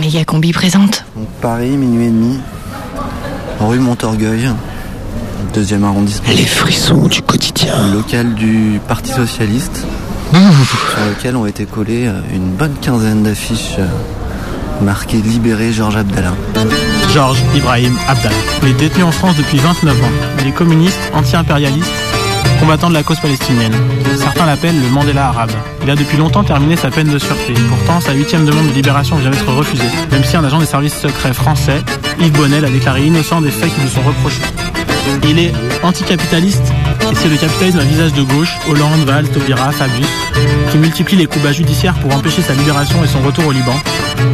Méga combi présente. Donc Paris, minuit et demi, rue Montorgueil, deuxième arrondissement. Les frissons du quotidien. Local du Parti Socialiste, sur lequel ont été collées euh, une bonne quinzaine d'affiches euh, marquées Libéré Georges Abdallah. Georges Ibrahim Abdallah. Il est détenu en France depuis 29 ans. Il est communiste, anti-impérialiste, combattant de la cause palestinienne. Certains l'appellent le Mandela arabe. Il a depuis longtemps terminé sa peine de sûreté. Pourtant, sa huitième demande de libération vient d'être refusée, même si un agent des services secrets français, Yves Bonnel, a déclaré innocent des faits qui lui sont reprochés. Il est anticapitaliste et c'est le capitalisme à visage de gauche, Hollande, Valls, Taubira, Fabius, qui multiplie les coups bas judiciaires pour empêcher sa libération et son retour au Liban,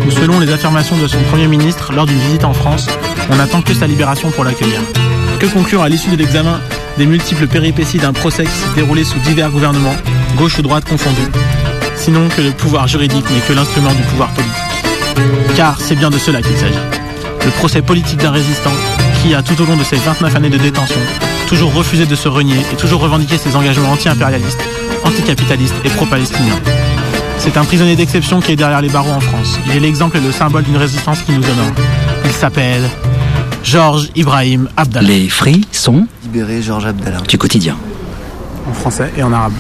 où selon les affirmations de son Premier ministre lors d'une visite en France, on n'attend que sa libération pour l'accueillir. Que conclure à l'issue de l'examen des multiples péripéties d'un procès qui s'est déroulé sous divers gouvernements, gauche ou droite confondus Sinon que le pouvoir juridique n'est que l'instrument du pouvoir politique. Car c'est bien de cela qu'il s'agit. Le procès politique d'un résistant qui a tout au long de ses 29 années de détention toujours refusé de se renier et toujours revendiqué ses engagements anti-impérialistes, anticapitalistes et pro-palestiniens. C'est un prisonnier d'exception qui est derrière les barreaux en France. Il est l'exemple et le symbole d'une résistance qui nous honore. Il s'appelle Georges Ibrahim Abdallah. Les frissons Libéré Georges Abdallah. du quotidien. En français et en arabe.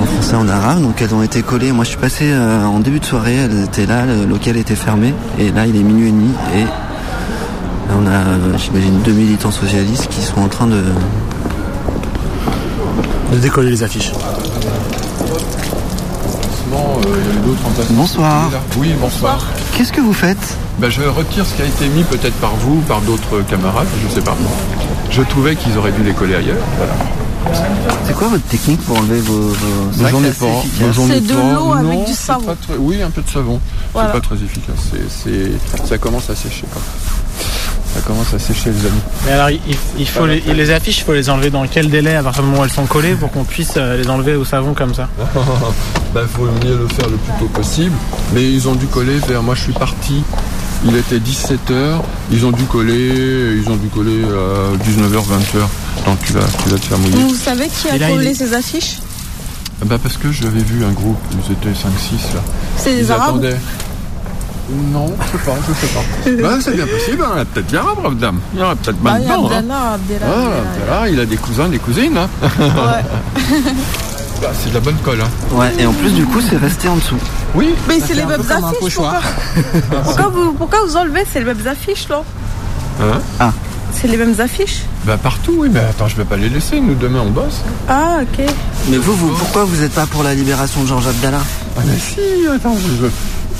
En français, en arabe, donc elles ont été collées. Moi je suis passé euh, en début de soirée, elles étaient là, le local était fermé, et là il est minuit et demi, et là, on a, euh, j'imagine, deux militants socialistes qui sont en train de, De décoller les affiches. Bonsoir. Oui, bonsoir. Qu'est-ce que vous faites? Ben, je retire ce qui a été mis peut-être par vous ou par d'autres camarades, je sais pas. Je trouvais qu'ils auraient dû les coller ailleurs. Voilà. C'est quoi votre technique pour enlever vos... vos... C'est de l'eau avec Non, du savon. très- Oui, un peu de savon. Voilà. C'est pas très efficace. Ça commence à sécher. Quoi. Ça commence à sécher, les amis. Mais alors, il, il faut les, les affiches, il faut les enlever dans quel délai à partir du moment où elles sont collées pour qu'on puisse euh, les enlever au savon comme ça? Ben, faut mieux le faire le plus tôt possible. Mais ils ont dû coller vers. Moi, je suis parti. Il était 17h. Ils ont dû coller. Ils ont dû coller à 19h, 20h. Donc, tu vas, tu vas te faire mouiller. Vous savez qui a là, collé est- ces affiches Bah parce que j'avais vu un groupe, ils étaient 5-6 là. C'est des Ils Arabes attendaient. Non, je sais pas, je sais pas. bah c'est bien possible, hein, il y a peut-être bien un brave dame. Il y en a peut-être Bah, pas il y a dedans. Hein. Abdallah, Abdallah, Ah, Abdallah. Abdallah, il a des cousins, des cousines. Hein. Ouais. Bah, c'est de la bonne colle. Hein. Ouais, et en plus du coup c'est resté en dessous. Oui, Mais c'est les mêmes affiches. Pourquoi, pourquoi, vous, pourquoi vous enlevez C'est les mêmes affiches, là Hein C'est les mêmes affiches bah partout, oui, mais attends, je vais pas les laisser, nous demain on bosse. Ah, ok. Mais vous, vous pourquoi vous n'êtes pas pour la libération de Georges Abdallah Ah mais si, attends, je veux.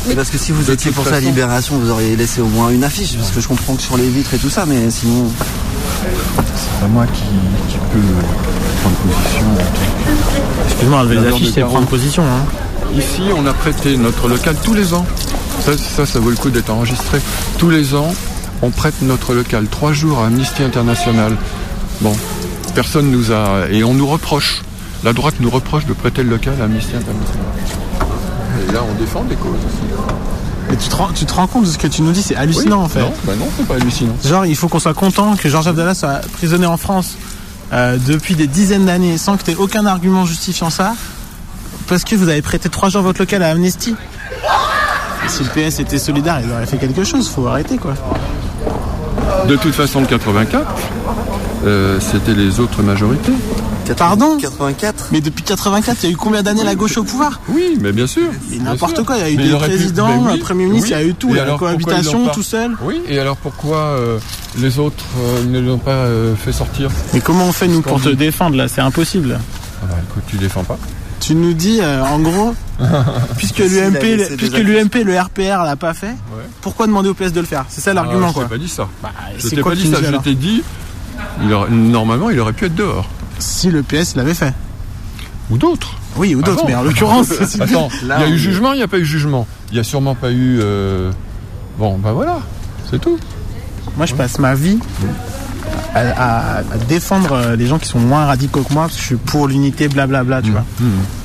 C'est Parce que si vous étiez pour sa libération, vous auriez laissé au moins une affiche, parce que je comprends que sur les vitres et tout ça, mais sinon... C'est pas moi qui, qui peux prendre position. Excuse-moi, enlever les affiches, c'est prendre position. Hein. Ici, on a prêté notre local tous les ans. Ça, ça, ça vaut le coup d'être enregistré. Tous les ans, on prête notre local trois jours à Amnesty International. Bon, personne nous a... Et on nous reproche. La droite nous reproche de prêter le local à Amnesty International. Et là, on défend des causes aussi. Mais tu te, rends, tu te rends compte de ce que tu nous dis, c'est hallucinant Oui, en fait. Non, bah non, c'est pas hallucinant. Genre, il faut qu'on soit content que Georges Abdallah soit prisonnier en France euh, depuis des dizaines d'années sans que tu aies aucun argument justifiant ça, parce que vous avez prêté trois jours votre local à Amnesty. Si le PS était solidaire, il aurait fait quelque chose, faut arrêter quoi. De toute façon, le 84, euh, c'était les autres majorités. Pardon 84 Mais depuis 84, il y a eu combien d'années la gauche au pouvoir? Oui, mais bien sûr. Mais n'importe quoi, il y a eu Mais des pu- présidents, un premier ministre, oui. il y a eu tout, Et il y a la alors, cohabitation pas tout seul. Oui, et alors pourquoi euh, les autres euh, ne l'ont pas euh, fait sortir? Mais comment on fait nous pour te défendre là? C'est impossible. Ah bah écoute, tu défends pas. Tu nous dis, euh, en gros, puisque l'UMP, laissé puisque l'UMP, le RPR l'a pas fait, pourquoi demander au PS de le faire? C'est ça l'argument Ah, quoi. Je t'ai pas dit ça. Bah, Je t'ai pas dit ça. Je t'ai dit, il aurait- normalement, il aurait pu être dehors. Si le PS l'avait fait. Ou d'autres. Oui, ou d'autres, Ah bon mais en l'occurrence. Attends, il y a eu jugement, il n'y a pas eu jugement. Il n'y a sûrement pas eu. euh, Bon, bah voilà, c'est tout. Moi, je passe ma vie à, à- à défendre euh, les gens qui sont moins radicaux que moi, parce que je suis pour l'unité, blablabla, tu vois.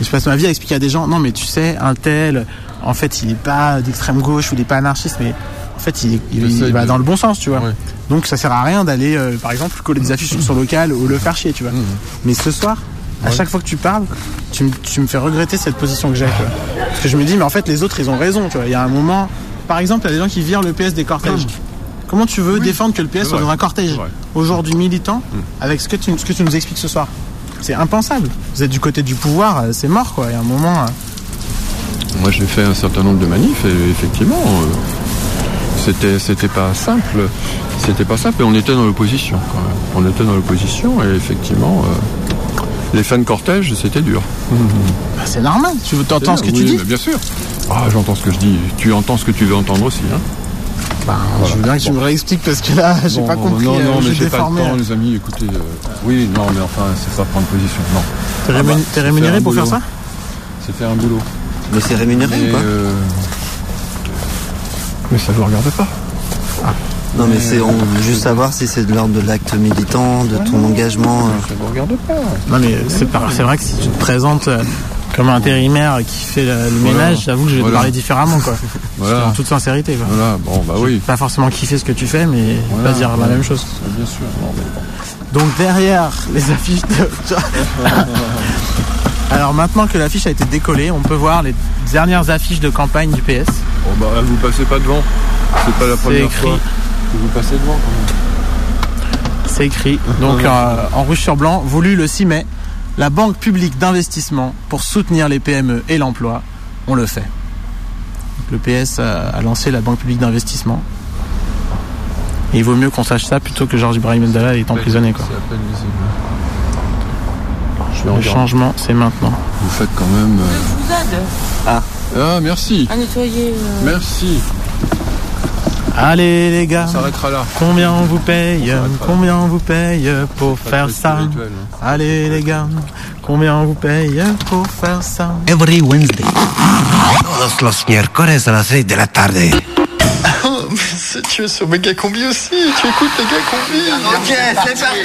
Et je passe ma vie à expliquer à des gens, non, mais tu sais, un tel, en fait, il est pas d'extrême gauche ou il est pas anarchiste, mais en fait, il, il- il va de- dans le bon sens, tu vois. Ouais. Donc, ça sert à rien d'aller, euh, par exemple, coller des affiches sur son local ou le faire chier, tu vois. Mais ce soir, à chaque fois que tu parles, tu, tu me fais regretter cette position que j'ai, tu vois. Parce que je me dis, mais en fait, les autres, ils ont raison, tu vois. Il y a un moment, par exemple, il y a des gens qui virent le PS des cortèges. Comment tu veux Oui, défendre que le PS soit dans un cortège aujourd'hui militant avec ce que, tu, ce que tu nous expliques ce soir C'est impensable. Vous êtes du côté du pouvoir, euh, c'est mort quoi. Il y a un moment. euh, Moi, j'ai fait un certain nombre de manifs et effectivement, euh, c'était c'était pas simple. C'était pas simple et on était dans l'opposition. quand même. On était dans l'opposition et effectivement, les fins de cortège, c'était dur. bah, c'est normal. Tu entends ce que Oui, tu dis Bien sûr. Ah, j'entends ce que je dis. Tu entends ce que tu veux entendre aussi. Hein. Bah, Je veux bien que tu me réexpliques parce que là, j'ai Bon, pas compris. Non, euh, non, mais j'ai pas déformé. le temps, les amis. Écoutez, euh, oui, non, mais enfin, c'est pas prendre position. Non, T'es Ah rémun- bah, rémunéré pour faire ça c'est faire un boulot. Mais c'est rémunéré Mais, ou pas euh, mais ça ne vous regarde pas. Non, mais c'est on veut juste savoir si c'est de l'ordre de l'acte militant, de ton engagement. euh. Ça ne vous regarde pas. Non mais c'est pas- c'est vrai que si tu te présentes euh, comme un intérimaire qui fait le, Voilà. ménage, j'avoue que je vais te parler différemment quoi. Voilà. En toute sincérité quoi. Voilà, bon, bah oui. Pas forcément kiffer ce que tu fais, mais pas dire la même chose. Bien sûr. Non, mais bon. Donc derrière les affiches de... Alors maintenant que l'affiche a été décollée, on peut voir les dernières affiches de campagne du PS. Bon, bah, vous passez pas devant. C'est pas la première écrit. fois que vous passez devant quand même. C'est écrit. Donc euh, en rouge sur blanc, voulu le 6 mai, la Banque publique d'investissement pour soutenir les PME et l'emploi, on le fait. Donc, le PS a, a lancé la Banque publique d'investissement. Et il vaut mieux qu'on sache ça plutôt que Georges Ibrahim Abdallah est emprisonné. Quoi. C'est à peine visible. Je vais Le regarder. changement, c'est maintenant. Vous faites quand même. euh, Je vous aide Ah, merci. à nettoyer. euh, Merci. Allez les gars, là. combien on vous paye pas. Combien on vous paye pour faire ça hein. Allez les gars, combien on vous paye pour faire ça Every Wednesday. Todos los miércoles a las 6 de la tarde. Oh, tu es sur Méga Combi aussi, tu écoutes Méga Combi. Ok, c'est parti.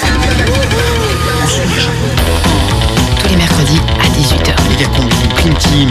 tous les mercredis à 18h. Méga combi, Prime Team.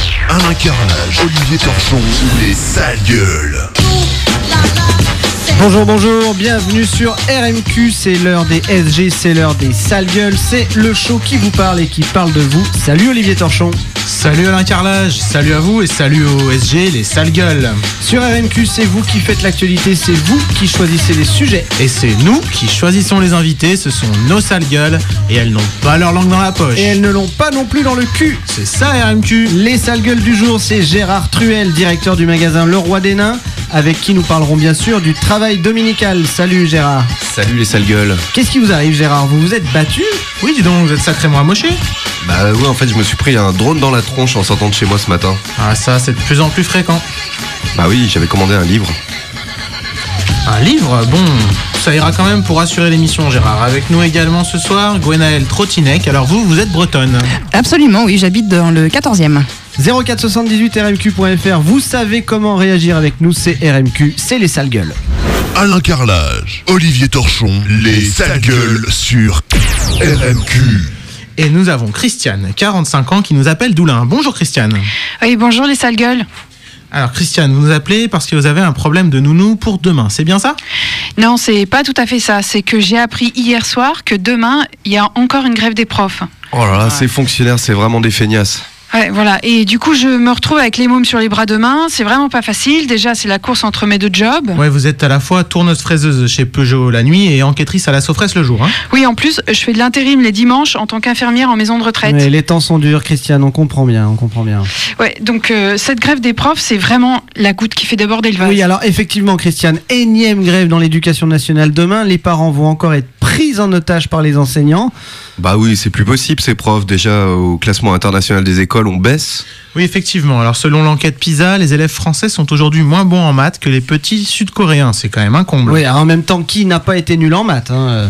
Alain Carnage, Olivier Torchon, les sales gueules. Bonjour, bonjour, bienvenue sur RMQ, c'est l'heure des SG, c'est l'heure des sales gueules, c'est le show qui vous parle et qui parle de vous. Salut Olivier Torchon. Salut Alain Carlage, salut à vous et salut au SG, les sales gueules. Sur RMQ, c'est vous qui faites l'actualité, c'est vous qui choisissez les sujets. Et c'est nous qui choisissons les invités, ce sont nos sales gueules et elles n'ont pas leur langue dans la poche. Et elles ne l'ont pas non plus dans le cul. C'est ça RMQ. Les sales gueules du jour, c'est Gérard Truel, directeur du magasin Le Roi des Nains, avec qui nous parlerons bien sûr du travail dominical. Salut Gérard. Salut les sales gueules. Qu'est-ce qui vous arrive Gérard? Vous vous êtes battu? Oui dis donc, vous êtes sacrément amoché. Bah ouais, en fait, je me suis pris un drone dans la tronche en sortant de chez moi ce matin. Ah ça c'est de plus en plus fréquent. Bah oui, j'avais commandé un livre. Un livre, bon, ça ira quand même pour assurer l'émission Gérard. Avec nous également ce soir, Gwenaël Trottinec. Alors vous, vous êtes bretonne. Absolument, oui, j'habite dans le 14e. 0478 rmq.fr, vous savez comment réagir avec nous, c'est RMQ, c'est les sales gueules. Alain Carlage, Olivier Torchon, les sales gueules sur RMQ. Et nous avons Christiane, 45 ans, qui nous appelle d'Oulin. Bonjour Christiane. Oui, bonjour les sales gueules. Alors Christiane, vous nous appelez parce que vous avez un problème de nounou pour demain, c'est bien ça? Non, c'est pas tout à fait ça. C'est que j'ai appris hier soir que demain, il y a encore une grève des profs. Oh là là, ces fonctionnaires, c'est vraiment des feignasses. Ouais, voilà. Et du coup, je me retrouve avec les mômes sur les bras demain. C'est vraiment pas facile. Déjà, c'est la course entre mes deux jobs. Ouais, vous êtes à la fois tourneuse fraiseuse chez Peugeot la nuit et enquêtrice à la Sofresse le jour. Hein Oui, en plus, je fais de l'intérim les dimanches en tant qu'infirmière en maison de retraite. Ouais, les temps sont durs, Christiane, on comprend bien, on comprend bien. Ouais, donc euh, cette grève des profs, c'est vraiment la goutte qui fait déborder le vase. Oui, alors effectivement, Christiane, énième grève dans l'éducation nationale demain. Les parents vont encore être pris en otage par les enseignants. Bah oui, c'est plus possible, ces profs. Déjà, au classement international des écoles, on baisse. Oui, effectivement. Alors selon l'enquête PISA, les élèves français sont aujourd'hui moins bons en maths que les petits sud-coréens. C'est quand même un comble. Oui, alors en même temps, qui n'a pas été nul en maths hein, euh.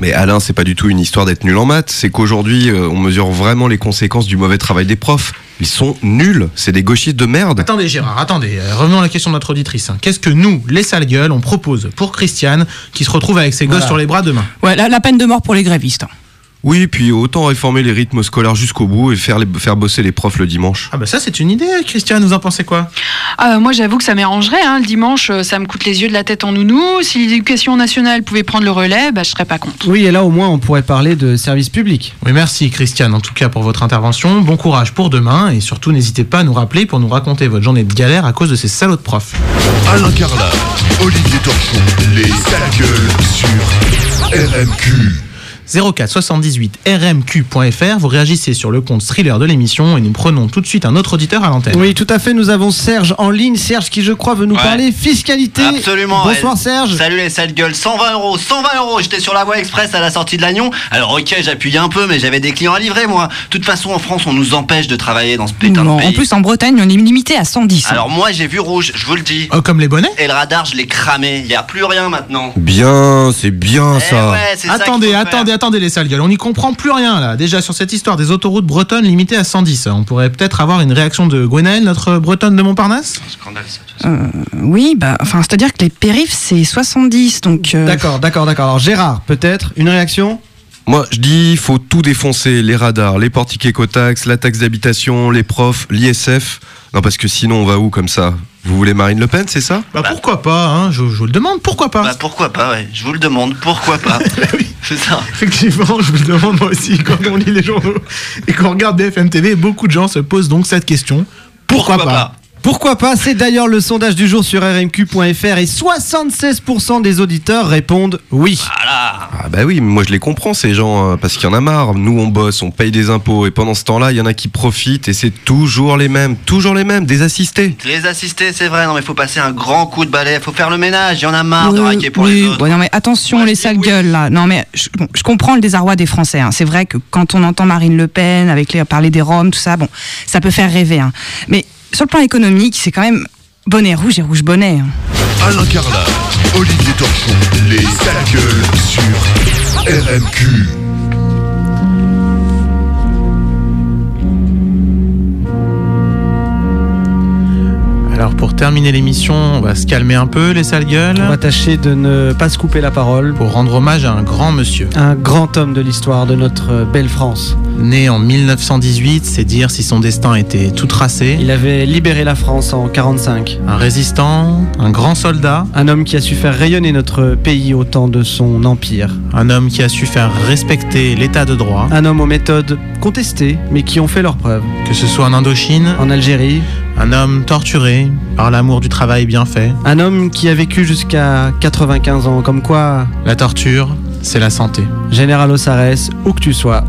Mais Alain, c'est pas du tout une histoire d'être nul en maths. C'est qu'aujourd'hui, euh, on mesure vraiment les conséquences du mauvais travail des profs. Ils sont nuls. C'est des gauchistes de merde. Attendez Gérard, attendez, euh, revenons à la question de notre auditrice. hein. Qu'est-ce que nous, les sales gueules, on propose pour Christiane qui se retrouve avec ses gosses sur les bras demain? Ouais, la, la peine de mort pour les grévistes. hein. Oui, puis autant réformer les rythmes scolaires jusqu'au bout et faire, les- faire bosser les profs le dimanche. Ah bah ça c'est une idée Christiane, vous en pensez quoi? Ah, moi, j'avoue que ça m'arrangerait. hein. Le dimanche, euh, ça me coûte les yeux de la tête en nounou. Si l'éducation nationale pouvait prendre le relais, bah, je serais pas contre. Oui, et là au moins on pourrait parler de service public. Oui merci Christiane en tout cas pour votre intervention. Bon courage pour demain et surtout n'hésitez pas à nous rappeler pour nous raconter votre journée de galère à cause de ces salauds de profs. Alain Carla, Olivier Torchon, les sales gueules sur RMQ. 04 78 rmq.fr, vous réagissez sur le compte thriller de l'émission et nous prenons tout de suite un autre auditeur à l'antenne. Oui, tout à fait, nous avons Serge en ligne. Serge qui je crois veut nous Ouais. parler fiscalité. Absolument. Bonsoir ouais. Serge. Salut les sales gueules. 120 euros, 120 euros. J'étais sur la voie express à la sortie de Lannion. Alors ok, j'appuyais un peu, mais j'avais des clients à livrer moi. De toute façon, en France, on nous empêche de travailler dans ce putain Non, de pays. en plus, en Bretagne, on est limité à 110. hein. Alors moi, j'ai vu rouge, je vous le dis. Oh, comme les bonnets? Et le radar, je l'ai cramé. Il y a plus rien maintenant. Bien, c'est bien Eh ça. ouais, c'est ça Attendez, attendez, attendez les sales gueules, on n'y comprend plus rien là. Déjà sur cette histoire des autoroutes bretonnes limitées à 110, on pourrait peut-être avoir une réaction de Gwenaëlle, notre bretonne de Montparnasse? Scandale, ça. Euh, oui, bah, enfin, c'est-à-dire que les périphes, c'est 70, donc... euh, D'accord, d'accord, d'accord. Alors Gérard, peut-être une réaction? Moi, je dis, il faut tout défoncer les radars, les portiques écotax, la taxe d'habitation, les profs, l'ISF. Non, parce que sinon, on va où comme ça? Vous voulez Marine Le Pen, c'est ça? Bah pourquoi pas, hein, je, je vous le demande, pourquoi pas? Bah pourquoi pas, ouais. Je vous le demande, pourquoi pas. C'est ça. Effectivement, je vous le demande moi aussi quand on lit les journaux et qu'on regarde BFM TV, beaucoup de gens se posent donc cette question. Pourquoi, pas, Pourquoi pas C'est d'ailleurs le sondage du jour sur rmq.fr et 76% des auditeurs répondent oui. Ah bah oui, moi je les comprends ces gens, euh, parce qu'il y en a marre. Nous on bosse, on paye des impôts, et pendant ce temps-là, il y en a qui profitent, et c'est toujours les mêmes, toujours les mêmes, des assistés. Les assistés, c'est vrai, non mais faut passer un grand coup de balai, faut faire le ménage, il y en a marre de raquer pour oui, les autres. non mais attention les sales gueules là. Non mais je, bon, je comprends le désarroi des Français. hein. C'est vrai que quand on entend Marine Le Pen avec les parler des Roms, tout ça, bon, ça peut faire rêver. hein. Mais sur le plan économique, c'est quand même bonnet rouge et rouge bonnet. hein. Alain Carla, Olivier Torchon, les sales gueules sur RMQ. Alors pour terminer l'émission, on va se calmer un peu les sales gueules. On va tâcher de ne pas se couper la parole. Pour rendre hommage à un grand monsieur. Un grand homme de l'histoire de notre belle France. Né en 1918, c'est dire si son destin était tout tracé. Il avait libéré la France en 45. Un résistant, un grand soldat. Un homme qui a su faire rayonner notre pays au temps de son empire. Un homme qui a su faire respecter l'état de droit. Un homme aux méthodes contestées, mais qui ont fait leurs preuves. Que ce soit en Indochine, En Algérie, un homme torturé par l'amour du travail bien fait. un homme qui a vécu jusqu'à 95 ans, comme quoi, La torture, c'est la santé. Général Ossarès, où que tu sois.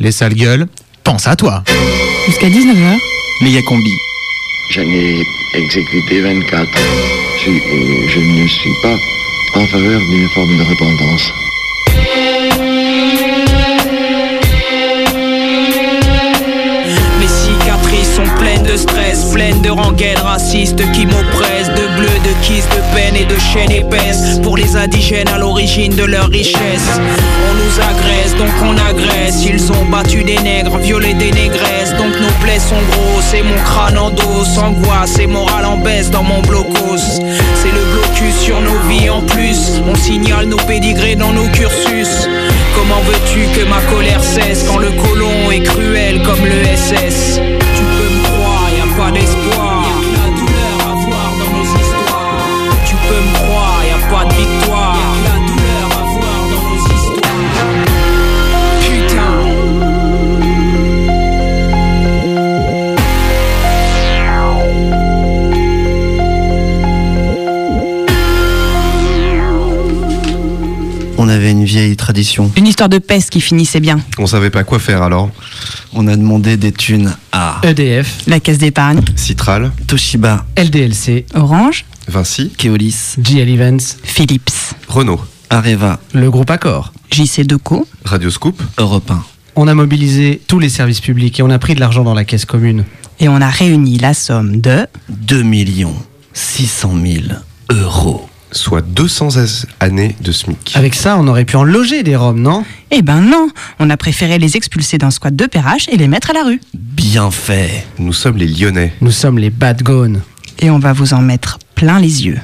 Les sales gueules, pense à toi. Jusqu'à 19h. Méga combi. J'en ai exécuté 24. Je, je ne suis pas en faveur d'une forme de repentance. Pleines de rengaines racistes qui m'oppressent, de bleu, de kiss, de peine et de chaînes épaisses. Pour les indigènes à l'origine de leur richesse, on nous agresse, donc on agresse. Ils ont battu des nègres, violé des négresses, donc nos plaies sont grosses et mon crâne en dos, angoisse et morale en baisse dans mon blocos. C'est le blocus sur nos vies en plus, on signale nos pédigrés dans nos cursus. Comment veux-tu que ma colère cesse quand le colon est cruel comme le SS croire, avait une vieille tradition. Une histoire de peste qui finissait bien. On savait pas quoi faire alors. On a demandé des thunes à EDF, La caisse d'épargne. Citral, Toshiba, LDLC, Orange. Vinci, Keolis, GL Events, Philips. Renault, Areva, le groupe Accor. JC Deco. Radioscoop, Europe 1. On a mobilisé tous les services publics et on a pris de l'argent dans la caisse commune. Et on a réuni la somme de 2 millions 600 000 euros. Soit 200 as- années de SMIC. Avec ça, on aurait pu en loger des Roms, non? Eh ben non, on a préféré les expulser d'un squat de Perrache et les mettre à la rue. Bien fait. Nous sommes les Lyonnais. Nous sommes les Bad Gone. Et on va vous en mettre plein les yeux.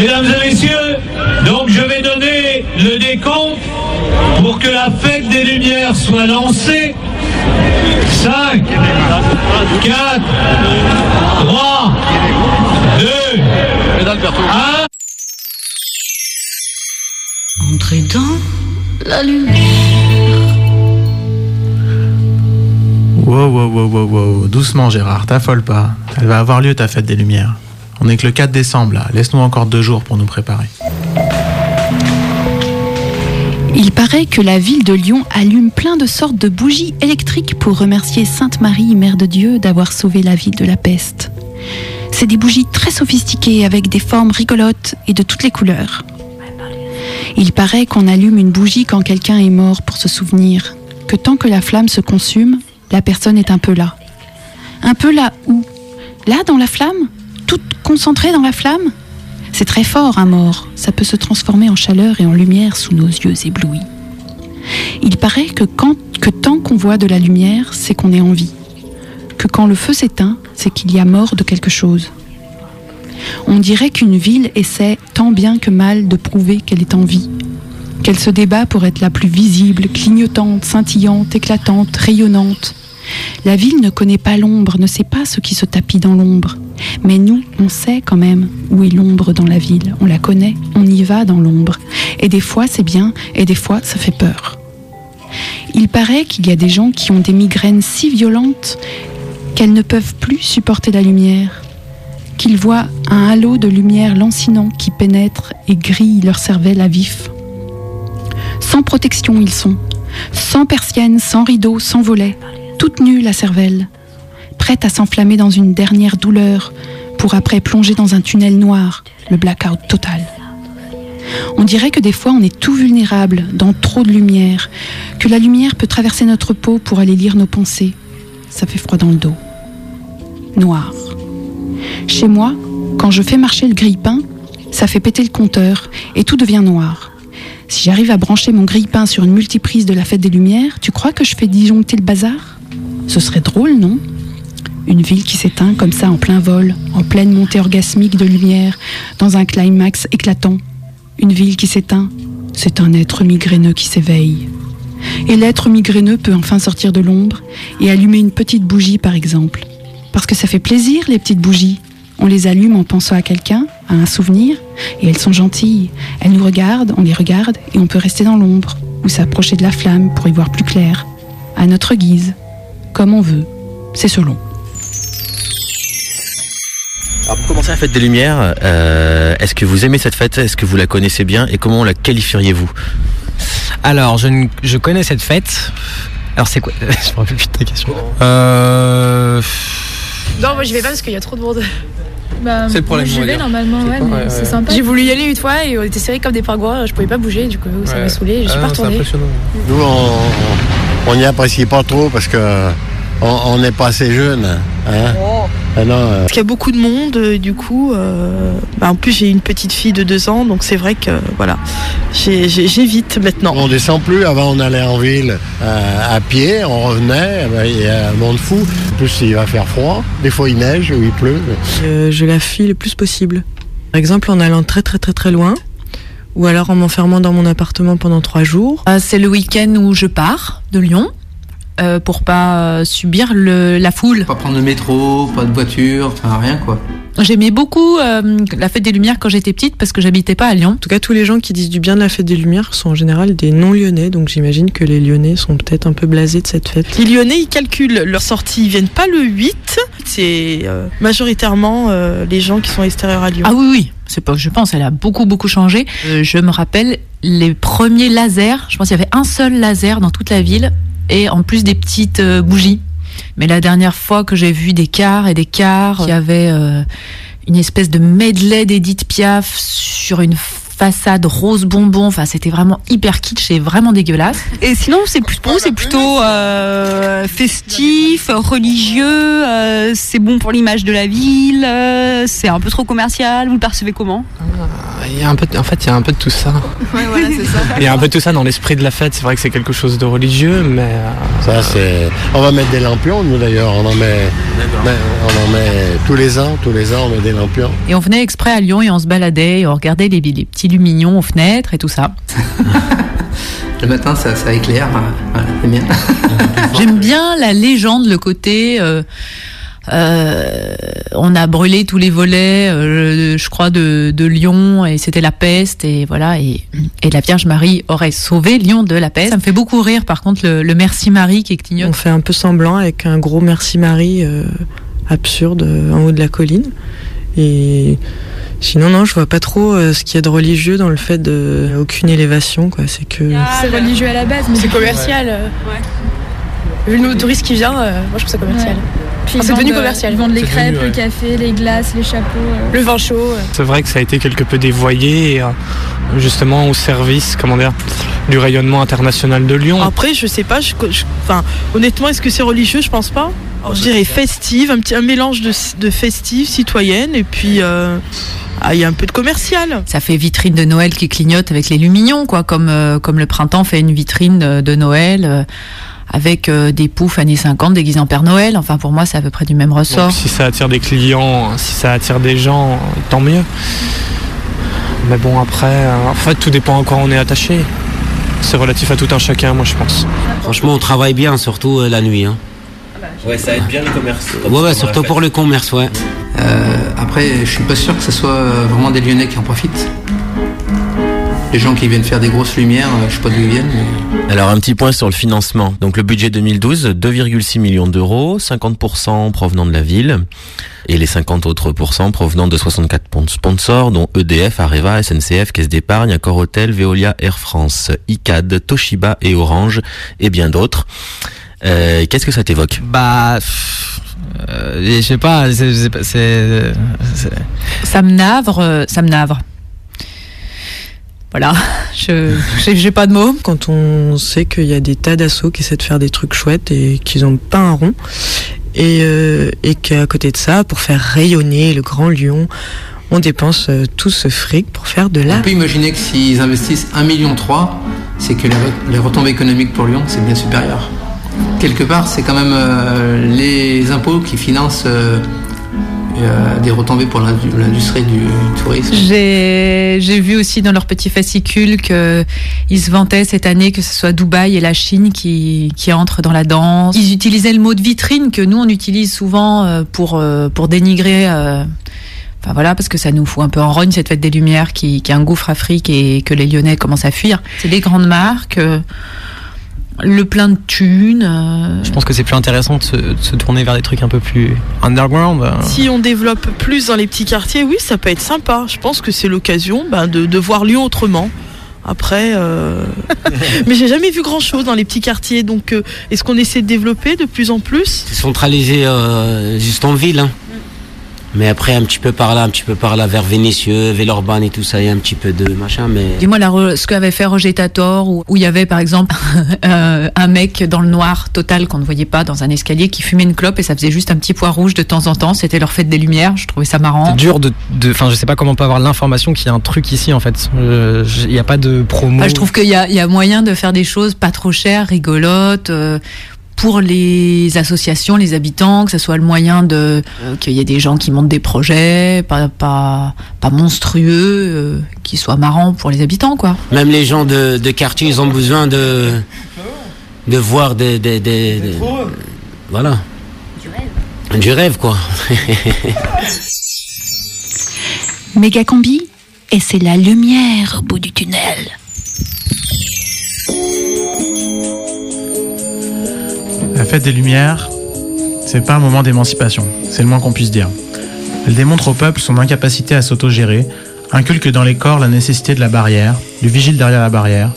Mesdames et messieurs, donc je vais donner le décompte pour que la fête des Lumières soit lancée. 5, 4, 3, 2, 1. Dans la lumière. Wow, wow, wow, wow, wow. Doucement, Gérard, t'affole pas. Elle va avoir lieu ta fête des Lumières. On est que le 4 décembre là. Laisse-nous encore deux jours pour nous préparer. Il paraît que la ville de Lyon allume plein de sortes de bougies électriques pour remercier Sainte Marie, Mère de Dieu, d'avoir sauvé la ville de la peste. C'est des bougies très sophistiquées avec des formes rigolotes et de toutes les couleurs. Il paraît qu'on allume une bougie quand quelqu'un est mort pour se souvenir que tant que la flamme se consume, la personne est un peu là. Un peu là où? Là dans la flamme? Toute concentrée dans la flamme? C'est très fort un mort, ça peut se transformer en chaleur et en lumière sous nos yeux éblouis. Il paraît que, que tant qu'on voit de la lumière, c'est qu'on est en vie. Que quand le feu s'éteint, c'est qu'il y a mort de quelque chose. On dirait qu'une ville essaie tant bien que mal de prouver qu'elle est en vie, qu'elle se débat pour être la plus visible, clignotante, scintillante, éclatante, rayonnante. La ville ne connaît pas l'ombre, ne sait pas ce qui se tapit dans l'ombre. Mais nous, on sait quand même où est l'ombre dans la ville. On la connaît, on y va dans l'ombre. Et des fois c'est bien, et des fois ça fait peur. Il paraît qu'il y a des gens qui ont des migraines si violentes qu'elles ne peuvent plus supporter la lumière, qu'ils voient un halo de lumière lancinant qui pénètre et grille leur cervelle à vif. Sans protection ils sont, sans persiennes, sans rideaux, sans volets, toute nue la cervelle, prête à s'enflammer dans une dernière douleur pour après plonger dans un tunnel noir, le blackout total. On dirait que des fois on est tout vulnérable dans trop de lumière, que la lumière peut traverser notre peau pour aller lire nos pensées. Ça fait froid dans le dos. Noir. Chez moi, quand je fais marcher le grille-pain, ça fait péter le compteur et tout devient noir. Si j'arrive à brancher mon grille-pain sur une multiprise de la fête des Lumières, tu crois que je fais disjoncter le bazar? Ce serait drôle, non? Une ville qui s'éteint comme ça en plein vol, en pleine montée orgasmique de lumière, dans un climax éclatant. Une ville qui s'éteint, c'est un être migraineux qui s'éveille. Et l'être migraineux peut enfin sortir de l'ombre et allumer une petite bougie, par exemple. Parce que ça fait plaisir, les petites bougies. On les allume en pensant à quelqu'un, à un souvenir, et elles sont gentilles. Elles nous regardent, on les regarde, et on peut rester dans l'ombre, ou s'approcher de la flamme pour y voir plus clair, à notre guise, comme on veut. C'est selon. Alors pour commencer la fête des Lumières, euh, est-ce que vous aimez cette fête? Est-ce que vous la connaissez bien? Et comment la qualifieriez-vous? Alors, je, ne- je connais cette fête. Alors, c'est quoi? Je me rappelle plus de ta question. Euh... Non, moi j'y vais pas parce qu'il y a trop de monde. C'est le problème, j'y va vais dire. normalement, ouais, c'est sympa. J'ai voulu y aller une fois et on était serrés comme des pingouins, je pouvais pas bouger, du coup ça m'a saoulé, je suis Ah pas impressionnant. Nous, on- on n'y apprécie pas trop parce que on on n'est pas assez jeune. Hein Ah non, euh, Parce qu'il y a beaucoup de monde, euh, du coup. euh, bah, en plus, j'ai une petite fille de deux ans, donc c'est vrai que voilà, j'évite maintenant. on descend plus. Avant, on allait en ville euh, à pied, on revenait. eh ben, Il y a un monde fou. En plus, il va faire froid. Des fois, il neige ou il pleut. Euh, je la fuis le plus possible. Par exemple, en allant très très très très loin, ou alors en m'enfermant dans mon appartement pendant trois jours. Euh, c'est le week-end où je pars de Lyon euh, pour pas euh, subir le, la foule. Pas prendre le métro, pas de voiture, enfin rien quoi. J'aimais beaucoup euh, la fête des Lumières quand j'étais petite parce que j'habitais pas à Lyon. En tout cas, tous les gens qui disent du bien de la fête des Lumières sont en général des non-lyonnais, donc j'imagine que les lyonnais sont peut-être un peu blasés de cette fête. Les lyonnais, ils calculent leur sortie, ils viennent pas le 8, c'est euh, majoritairement euh, les gens qui sont extérieurs à Lyon. Ah oui, oui, c'est pas que je pense, elle a beaucoup, beaucoup changé. Euh, je me rappelle les premiers lasers, je pense qu'il y avait un seul laser dans toute la ville et en plus des petites euh, bougies. Mais la dernière fois que j'ai vu des cars et des cars, il y avait euh, une espèce de medley d'Edith Piaf sur une façade rose bonbon. Enfin, c'était vraiment hyper kitsch et vraiment dégueulasse. Et sinon, c'est plus- pour vous, c'est plutôt euh, festif, religieux, euh, c'est bon pour l'image de la ville, euh, c'est un peu trop commercial, vous le percevez comment? Il y a un peu, de- en fait, il y a un peu de tout ça. Ouais, voilà, c'est ça. Il y a un peu de tout ça dans l'esprit de la fête. C'est vrai que c'est quelque chose de religieux, mais euh, Ça, c'est. On va mettre des lampions, nous d'ailleurs. On en met. mais on en met tous les ans, tous les ans, on met des lampions. Et on venait exprès à Lyon et on se baladait et on regardait les, les petits lumignons aux fenêtres et tout ça. Le matin, ça, ça éclaire. euh, Voilà, c'est bien. J'aime bien la légende, le côté. euh, euh, on a brûlé tous les volets, euh, je crois, de, de Lyon et c'était la peste et voilà et, et la Vierge Marie aurait sauvé Lyon de la peste. Ça me fait beaucoup rire, par contre, le, le Merci Marie qui clignote. On fait un peu semblant avec un gros merci Marie euh, absurde en haut de la colline. Et sinon, non, je vois pas trop euh, ce qu'il y a de religieux dans le fait de aucune élévation, quoi. C'est que. C'est religieux à la base, mais c'est commercial. euh. Vu le nombre de touristes qui vient, euh, moi je trouve ça commercial. Enfin, c'est devenu euh, commercial. Ils vendent les crêpes, devenu, le ouais. café, les glaces, les chapeaux. euh. Le vin chaud. euh. c'est vrai que ça a été quelque peu dévoyé, et, euh, justement au service, comment dire, du rayonnement international de Lyon. Après, je sais pas. je- je- Enfin, honnêtement, est-ce que c'est religieux? Je pense pas. Alors, je dirais festive, un petit un mélange de, de festive, citoyenne, et puis euh, ah, il y a un peu de commercial. Ça fait vitrine de Noël qui clignote avec les lumignons, quoi, comme, euh, comme le printemps fait une vitrine de, de Noël euh, avec euh, des poufs années 50 déguisés en Père Noël. Enfin, pour moi, c'est à peu près du même ressort. Donc, si ça attire des clients, si ça attire des gens, tant mieux. Mais bon, après, euh, en fait, tout dépend à quoi on est attaché. C'est relatif à tout un chacun, moi, je pense. Franchement, on travaille bien, surtout euh, la nuit. Hein. Ouais, ça aide bien le commerce. Ouais, ouais, surtout pour le commerce, ouais. Euh, après, je suis pas sûr que ce soit euh, vraiment des Lyonnais qui en profitent. Les gens qui viennent faire des grosses lumières, euh, je sais pas d'où ils viennent, mais Alors un petit point sur le financement. Donc le budget 2012, 2,6 millions d'euros, 50% provenant de la ville et les 50 autres pourcents provenant de 64 sponsors dont EDF, Areva, SNCF, Caisse d'épargne, Accor Hotel, Veolia, Air France, ICAD, Toshiba et Orange et bien d'autres. Euh, Qu'est-ce que ça t'évoque Bah, euh, je sais pas, c'est- Ça me navre, euh, ça me navre. Voilà, je j'ai- pas de mots. Quand on sait qu'il y a des tas d'assauts qui essaient de faire des trucs chouettes et qu'ils ont pas un rond, et, euh, et qu'à côté de ça, pour faire rayonner le Grand Lyon, on dépense tout ce fric pour faire de on l'art. peut imaginer que s'ils investissent 1,3 million, c'est que les retombées économiques pour Lyon, c'est bien supérieur. Quelque part, c'est quand même euh, les impôts qui financent euh, euh, des retombées pour l'indu- l'industrie du tourisme. J'ai vu aussi dans leur petit fascicule qu'ils se vantaient cette année que ce soit Dubaï et la Chine qui, qui entrent dans la danse. Ils utilisaient le mot de vitrine que nous on utilise souvent pour, pour dénigrer. Enfin voilà, parce que ça nous fout un peu en rogne cette fête des Lumières qui, qui est un gouffre Afrique et que les Lyonnais commencent à fuir. C'est les grandes marques, le plein de thunes. euh, Je pense que c'est plus intéressant de se, de se tourner vers des trucs un peu plus underground. euh. Si on développe plus dans les petits quartiers, oui, ça peut être sympa. Je pense que c'est l'occasion ben, de, de voir Lyon autrement. Après, euh... mais j'ai jamais vu grand chose dans les petits quartiers. Donc, euh, est-ce qu'on essaie de développer de plus en plus? C'est centralisé euh, juste en ville. Hein. Mais après, un petit peu par là, un petit peu par là, vers Vénissieux, Villeurbanne et tout ça, il y a un petit peu de machin. Mais Dis-moi ce qu'avait fait Roger Tator, où où il y avait par exemple euh, un mec dans le noir total qu'on ne voyait pas dans un escalier qui fumait une clope et ça faisait juste un petit pois rouge de temps en temps. C'était leur fête des lumières. Je trouvais ça marrant. C'est dur de. de- Enfin, je sais pas comment on peut avoir l'information qu'il y a un truc ici en fait. Euh, Il n'y a pas de promo. Enfin, je trouve qu'il y a, y a moyen de faire des choses pas trop chères, rigolotes. euh, pour les associations, les habitants, que ce soit le moyen de euh, qu'il y ait des gens qui montent des projets, pas pas pas monstrueux, euh, qui soient marrants pour les habitants, quoi. même les gens de, de quartier, ils ont besoin de, de voir des. des, des- des- voilà. Du rêve, quoi. Mégacombi, et c'est la lumière au bout du tunnel. Fête des Lumières, c'est pas un moment d'émancipation, c'est le moins qu'on puisse dire. Elle démontre au peuple son incapacité à s'autogérer, inculque dans les corps la nécessité de la barrière, du vigile derrière la barrière,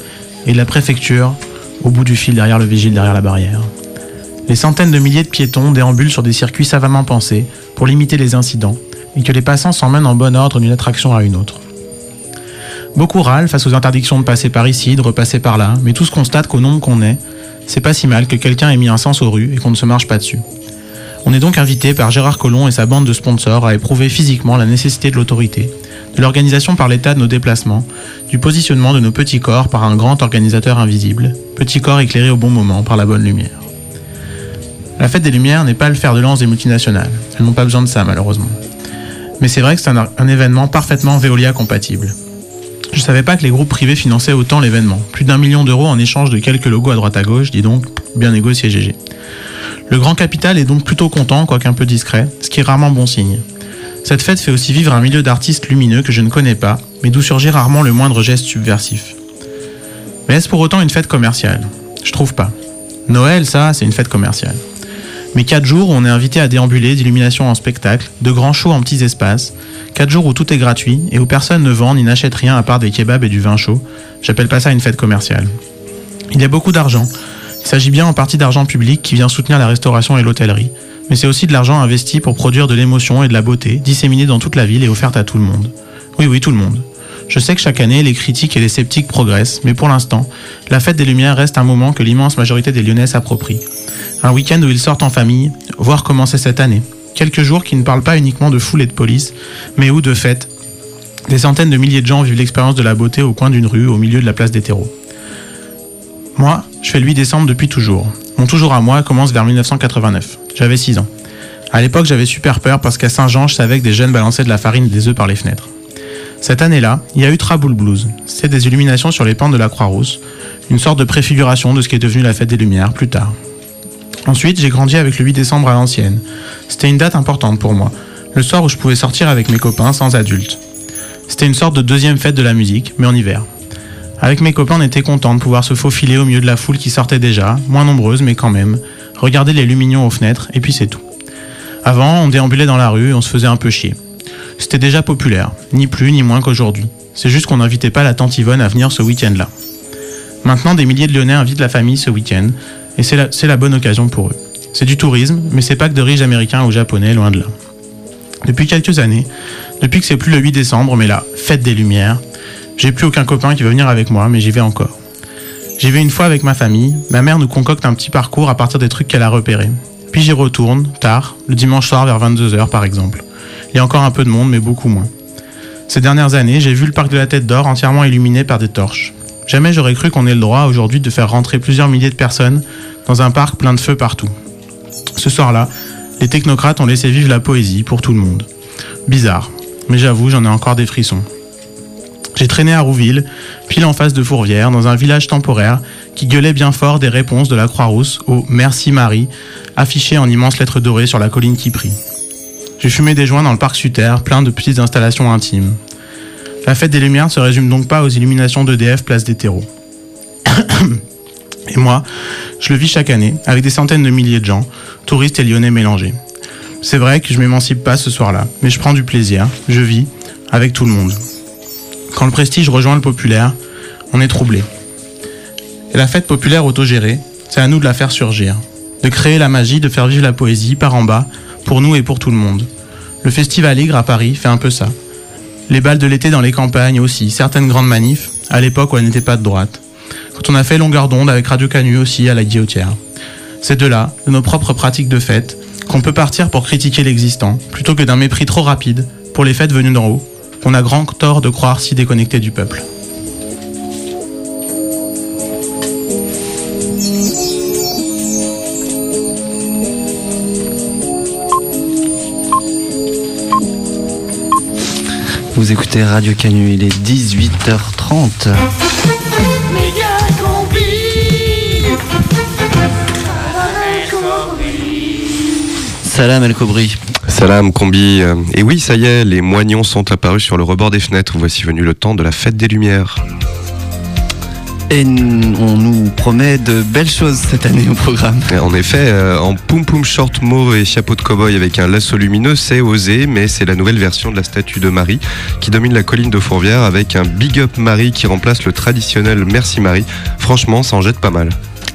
et de la préfecture au bout du fil derrière le vigile derrière la barrière. Les centaines de milliers de piétons déambulent sur des circuits savamment pensés pour limiter les incidents et que les passants s'emmènent en bon ordre d'une attraction à une autre. Beaucoup râlent face aux interdictions de passer par ici, de repasser par là, mais tous constatent qu'au nombre qu'on est, c'est pas si mal que quelqu'un ait mis un sens aux rues et qu'on ne se marche pas dessus. On est donc invité par Gérard Collomb et sa bande de sponsors à éprouver physiquement la nécessité de l'autorité, de l'organisation par l'État de nos déplacements, du positionnement de nos petits corps par un grand organisateur invisible, petits corps éclairés au bon moment par la bonne lumière. La fête des Lumières n'est pas le fer de lance des multinationales. Elles n'ont pas besoin de ça, malheureusement. Mais c'est vrai que c'est un, un événement parfaitement Veolia compatible. Je savais pas que les groupes privés finançaient autant l'événement. Plus d'un million d'euros en échange de quelques logos à droite à gauche, dis donc, bien négocié GG. Le grand capital est donc plutôt content, quoique un peu discret, ce qui est rarement bon signe. Cette fête fait aussi vivre un milieu d'artistes lumineux que je ne connais pas, mais d'où surgit rarement le moindre geste subversif. Mais est-ce pour autant une fête commerciale? Je trouve pas. Noël, ça, c'est une fête commerciale. Mais 4 jours où on est invité à déambuler d'illumination en spectacle, de grands shows en petits espaces, 4 jours où tout est gratuit et où personne ne vend ni n'achète rien à part des kebabs et du vin chaud, j'appelle pas ça une fête commerciale. Il y a beaucoup d'argent. Il s'agit bien en partie d'argent public qui vient soutenir la restauration et l'hôtellerie, mais c'est aussi de l'argent investi pour produire de l'émotion et de la beauté, disséminée dans toute la ville et offerte à tout le monde. Oui, oui, tout le monde. Je sais que chaque année, les critiques et les sceptiques progressent, mais pour l'instant, la fête des Lumières reste un moment que l'immense majorité des Lyonnais s'approprie. Un week-end où ils sortent en famille, voir comment c'est cette année. Quelques jours qui ne parlent pas uniquement de foule et de police, mais où, de fait, des centaines de milliers de gens vivent l'expérience de la beauté au coin d'une rue, au milieu de la place des terreaux. Moi, je fais le 8 décembre depuis toujours. Mon toujours à moi commence vers 1989. J'avais 6 ans. À l'époque, j'avais super peur parce qu'à Saint-Jean, je savais que des jeunes balançaient de la farine des œufs par les fenêtres. Cette année-là, il y a eu Traboul Blues. C'est des illuminations sur les pentes de la Croix-Rousse, une sorte de préfiguration de ce qui est devenu la fête des Lumières plus tard. Ensuite, j'ai grandi avec le 8 décembre à l'ancienne. C'était une date importante pour moi, le soir où je pouvais sortir avec mes copains sans adultes. C'était une sorte de deuxième fête de la musique, mais en hiver. Avec mes copains, on était contents de pouvoir se faufiler au milieu de la foule qui sortait déjà, moins nombreuse mais quand même, regarder les lumignons aux fenêtres, et puis c'est tout. Avant, on déambulait dans la rue et on se faisait un peu chier. C'était déjà populaire, ni plus ni moins qu'aujourd'hui. C'est juste qu'on n'invitait pas la tante Yvonne à venir ce week-end-là. Maintenant, des milliers de Lyonnais invitent la famille ce week-end, et c'est la, bonne occasion pour eux. C'est du tourisme, mais c'est pas que de riches américains ou japonais, loin de là. Depuis quelques années, depuis que c'est plus le 8 décembre, mais la fête des Lumières, j'ai plus aucun copain qui veut venir avec moi, mais j'y vais encore. J'y vais une fois avec ma famille, ma mère nous concocte un petit parcours à partir des trucs qu'elle a repérés. Puis j'y retourne, tard, le dimanche soir vers 22h par exemple. Il y a encore un peu de monde, mais beaucoup moins. Ces dernières années, j'ai vu le parc de la Tête d'Or entièrement illuminé par des torches. Jamais j'aurais cru qu'on ait le droit aujourd'hui de faire rentrer plusieurs milliers de personnes dans un parc plein de feux partout. Ce soir-là, les technocrates ont laissé vivre la poésie pour tout le monde. Bizarre, mais j'avoue, j'en ai encore des frissons. J'ai traîné à Rouville, pile en face de Fourvière, dans un village temporaire qui gueulait bien fort des réponses de la Croix-Rousse au Merci Marie, affiché en immenses lettres dorées sur la colline qui prie. J'ai fumé des joints dans le parc Suter, plein de petites installations intimes. La fête des Lumières ne se résume donc pas aux illuminations d'EDF place des terreaux. et moi, je le vis chaque année, avec des centaines de milliers de gens, touristes et lyonnais mélangés. C'est vrai que je m'émancipe pas ce soir-là, mais je prends du plaisir, je vis, avec tout le monde. Quand le prestige rejoint le populaire, on est troublé. Et la fête populaire autogérée, c'est à nous de la faire surgir, de créer la magie, de faire vivre la poésie par en bas, pour nous et pour tout le monde. Le Festival Igre à Paris fait un peu ça. Les balles de l'été dans les campagnes aussi, certaines grandes manifs, à l'époque où elles n'étaient pas de droite. Quand on a fait longueur d'onde avec Radio Canu aussi à la guillotière. C'est de là, de nos propres pratiques de fête, qu'on peut partir pour critiquer l'existant, plutôt que d'un mépris trop rapide pour les fêtes venues d'en haut, qu'on a grand tort de croire si déconnecté du peuple. Écoutez Radio Canu, il est 18h30. Salam El Kobri. Salam Combi. Et oui, ça y est, les moignons sont apparus sur le rebord des fenêtres. Voici venu le temps de la fête des Lumières. Et on nous promet de belles choses cette année au programme. En effet, euh, en poum poum short mauve et chapeau de cow-boy avec un lasso lumineux, c'est osé, mais c'est la nouvelle version de la statue de Marie qui domine la colline de Fourvière avec un big up Marie qui remplace le traditionnel Merci Marie. Franchement, ça en jette pas mal.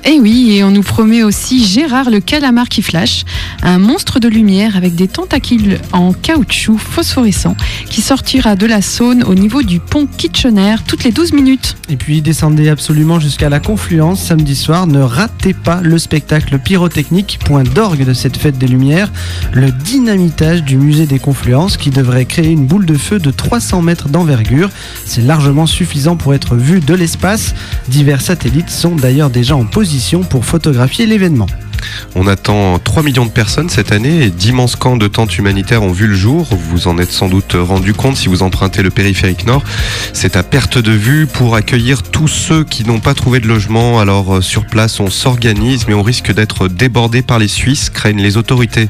Et oui, et on nous promet aussi Gérard le calamar qui flash, un monstre de lumière avec des tentacules en caoutchouc phosphorescent qui sortira de la Saône au niveau du pont Kitchener toutes les 12 minutes. Et puis descendez absolument jusqu'à la confluence samedi soir. Ne ratez pas le spectacle pyrotechnique, point d'orgue de cette fête des Lumières, le dynamitage du musée des Confluences qui devrait créer une boule de feu de 300 mètres d'envergure. C'est largement suffisant pour être vu de l'espace. Divers satellites sont d'ailleurs déjà en position pour photographier l'événement. On attend 3 millions de personnes cette année et d'immenses camps de tentes humanitaires ont vu le jour. Vous en êtes sans doute rendu compte si vous empruntez le périphérique nord. C'est à perte de vue pour accueillir tous ceux qui n'ont pas trouvé de logement. Alors euh, sur place, on s'organise mais on risque d'être débordé par les Suisses, craignent les autorités.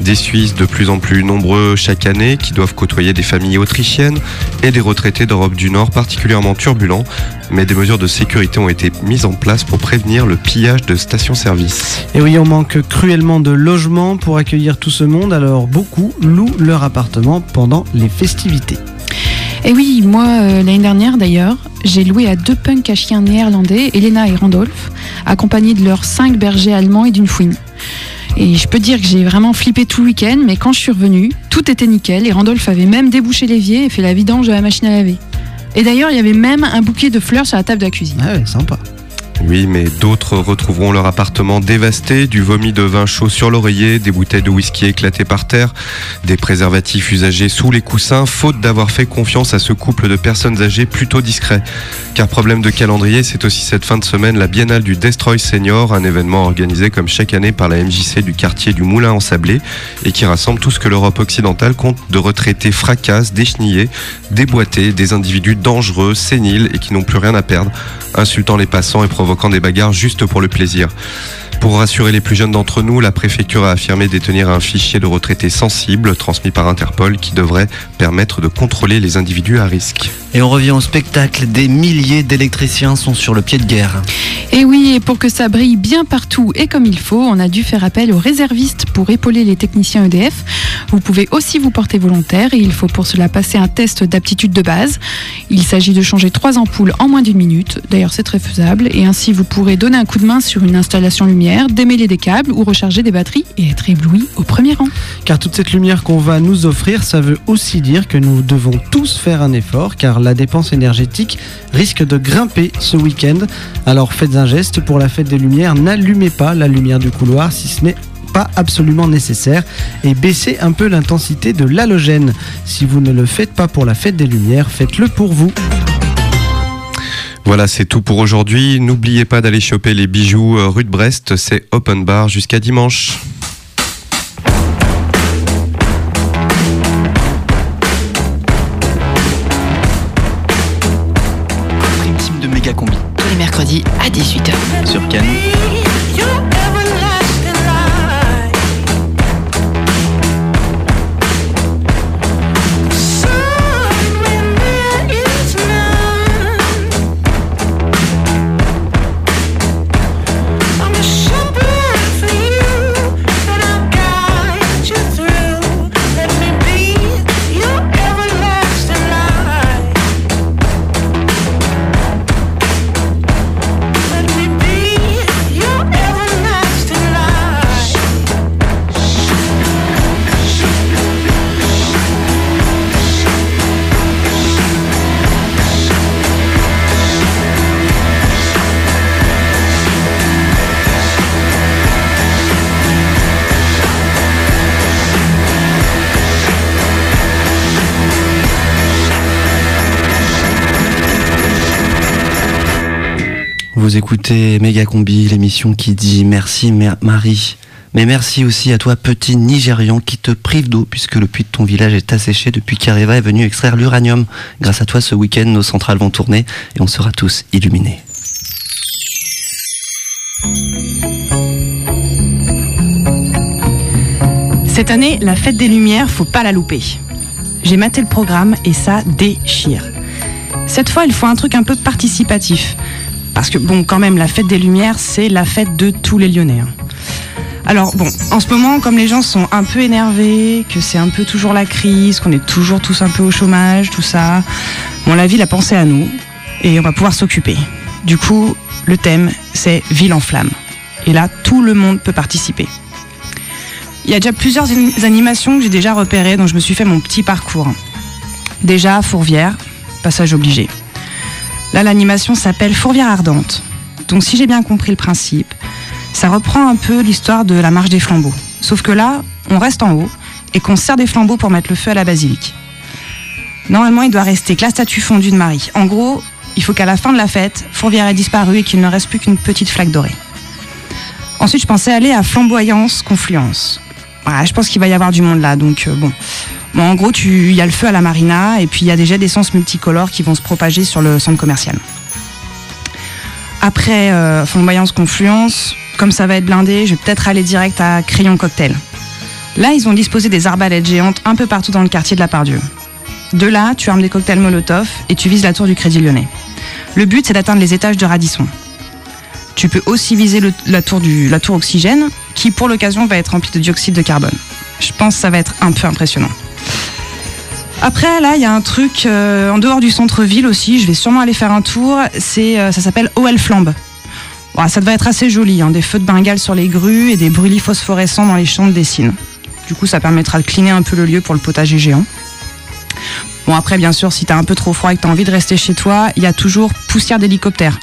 Des Suisses de plus en plus nombreux chaque année qui doivent côtoyer des familles autrichiennes et des retraités d'Europe du Nord particulièrement turbulents. Mais des mesures de sécurité ont été mises en place pour prévenir le pillage de stations-service. Oui, on manque cruellement de logements pour accueillir tout ce monde, alors beaucoup louent leur appartement pendant les festivités. Et oui, moi, euh, l'année dernière d'ailleurs, j'ai loué à deux punks à chiens néerlandais, Elena et Randolph, accompagnés de leurs cinq bergers allemands et d'une fouine. Et je peux dire que j'ai vraiment flippé tout le week-end, mais quand je suis revenue, tout était nickel et Randolph avait même débouché l'évier et fait la vidange de la machine à laver. Et d'ailleurs, il y avait même un bouquet de fleurs sur la table de la cuisine. Ah ouais, sympa. Oui, mais d'autres retrouveront leur appartement dévasté, du vomi de vin chaud sur l'oreiller, des bouteilles de whisky éclatées par terre, des préservatifs usagés sous les coussins, faute d'avoir fait confiance à ce couple de personnes âgées plutôt discrets. Car problème de calendrier, c'est aussi cette fin de semaine la Biennale du Destroy Senior, un événement organisé comme chaque année par la MJC du quartier du Moulin en Sablé et qui rassemble tout ce que l'Europe occidentale compte de retraités fracasses, déchenillés, déboîtés, des individus dangereux, séniles et qui n'ont plus rien à perdre, insultant les passants et provoquant des bagarres juste pour le plaisir. Pour rassurer les plus jeunes d'entre nous, la préfecture a affirmé détenir un fichier de retraités sensibles transmis par Interpol qui devrait permettre de contrôler les individus à risque. Et on revient au spectacle. Des milliers d'électriciens sont sur le pied de guerre. Et oui, et pour que ça brille bien partout et comme il faut, on a dû faire appel aux réservistes pour épauler les techniciens EDF. Vous pouvez aussi vous porter volontaire et il faut pour cela passer un test d'aptitude de base. Il s'agit de changer trois ampoules en moins d'une minute. D'ailleurs, c'est très faisable et ainsi vous pourrez donner un coup de main sur une installation lumière, démêler des câbles ou recharger des batteries et être ébloui au premier rang. Car toute cette lumière qu'on va nous offrir, ça veut aussi dire que nous devons tous faire un effort, car la dépense énergétique risque de grimper ce week-end. Alors faites un geste pour la fête des Lumières, n'allumez pas la lumière du couloir si ce n'est pas absolument nécessaire et baissez un peu l'intensité de l'halogène. Si vous ne le faites pas pour la fête des Lumières, faites-le pour vous. Voilà, c'est tout pour aujourd'hui. N'oubliez pas d'aller choper les bijoux euh, rue de Brest. C'est open bar jusqu'à dimanche. Prime team de méga combi. Tous les mercredis à 18h. Sur Cannes. Vous écoutez Méga Combi, l'émission qui dit merci Mer- Marie. Mais merci aussi à toi, petit Nigérian, qui te prive d'eau, puisque le puits de ton village est asséché depuis qu'Areva est venu extraire l'uranium. Grâce à toi, ce week-end, nos centrales vont tourner et on sera tous illuminés. Cette année, la fête des Lumières, faut pas la louper. J'ai maté le programme et ça déchire. Cette fois, il faut un truc un peu participatif. Parce que, bon, quand même, la fête des Lumières, c'est la fête de tous les Lyonnais. hein. Alors, bon, en ce moment, comme les gens sont un peu énervés, que c'est un peu toujours la crise, qu'on est toujours tous un peu au chômage, tout ça, bon, la ville a pensé à nous et on va pouvoir s'occuper. Du coup, Le thème, c'est Ville en flammes. Et là, tout le monde peut participer. Il y a déjà plusieurs animations que j'ai déjà repérées, donc je me suis fait mon petit parcours. Déjà, Fourvière, passage obligé. Là, l'animation s'appelle Fourvière ardente. Donc, si j'ai bien compris le principe, ça reprend un peu l'histoire de la marche des flambeaux. Sauf que là, on reste en haut et qu'on sert des flambeaux pour mettre le feu à la basilique. Normalement, il doit rester que la statue fondue de Marie. En gros, il faut qu'à la fin de la fête, Fourvière ait disparu et qu'il ne reste plus qu'une petite flaque dorée. Ensuite, je pensais aller à Flamboyance, Confluence. Voilà, je pense qu'il va y avoir du monde là, donc euh, bon. En gros, il y a le feu à la marina et puis il y a des jets multicolores qui vont se propager sur le centre commercial. Après euh, Flamboyance Confluence, comme ça va être blindé, je vais peut-être aller direct à Crayon Cocktail. Là, ils ont disposé des arbalètes géantes un peu partout dans le quartier de la Pardieu. De là, tu armes des cocktails Molotov et tu vises la tour du Crédit Lyonnais. Le but, c'est d'atteindre les étages de Radisson. Tu peux aussi viser la, tour du, la tour Oxygène, qui pour l'occasion va être remplie de dioxyde de carbone. Je pense que ça va être un peu impressionnant. Après, là, il y a un truc euh, en dehors du centre-ville aussi. Je vais sûrement aller faire un tour. Euh, ça s'appelle OL Flambe. Ça devrait être assez joli. hein. Des feux de Bengale sur les grues et des brûlis phosphorescents dans les champs de Dessine. Du coup, ça permettra de cleaner un peu le lieu pour le potager géant. Bon, après, bien sûr, si t'as un peu trop froid et que t'as envie de rester chez toi, il y a toujours poussière d'hélicoptère.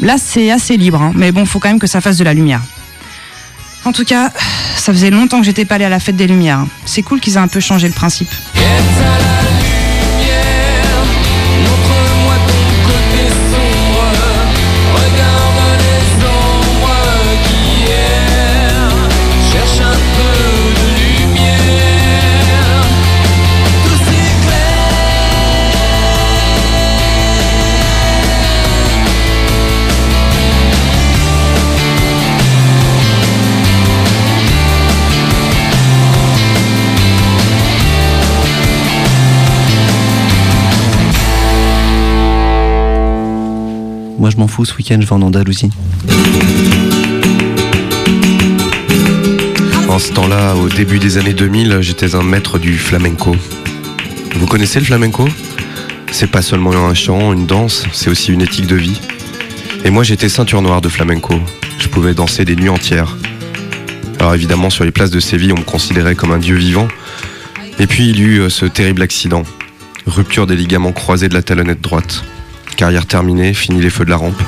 Là, c'est assez libre, hein, mais bon, faut quand même que ça fasse de la lumière. En tout cas, ça faisait longtemps que j'étais pas allée à la fête des Lumières. C'est cool qu'ils aient un peu changé le principe. Moi, je m'en fous. Ce week-end, je vais en Andalousie. En ce temps-là, au début des années 2000, j'étais un maître du flamenco. Vous connaissez le flamenco? C'est pas seulement un chant, une danse, c'est aussi une éthique de vie. Et moi, j'étais ceinture noire de flamenco. Je pouvais danser des nuits entières. Alors évidemment, sur les places de Séville, on me considérait comme un dieu vivant. Et puis il y eut euh, ce terrible accident. Rupture des ligaments croisés de la talonnette droite. Carrière terminée, fini les feux de la rampe.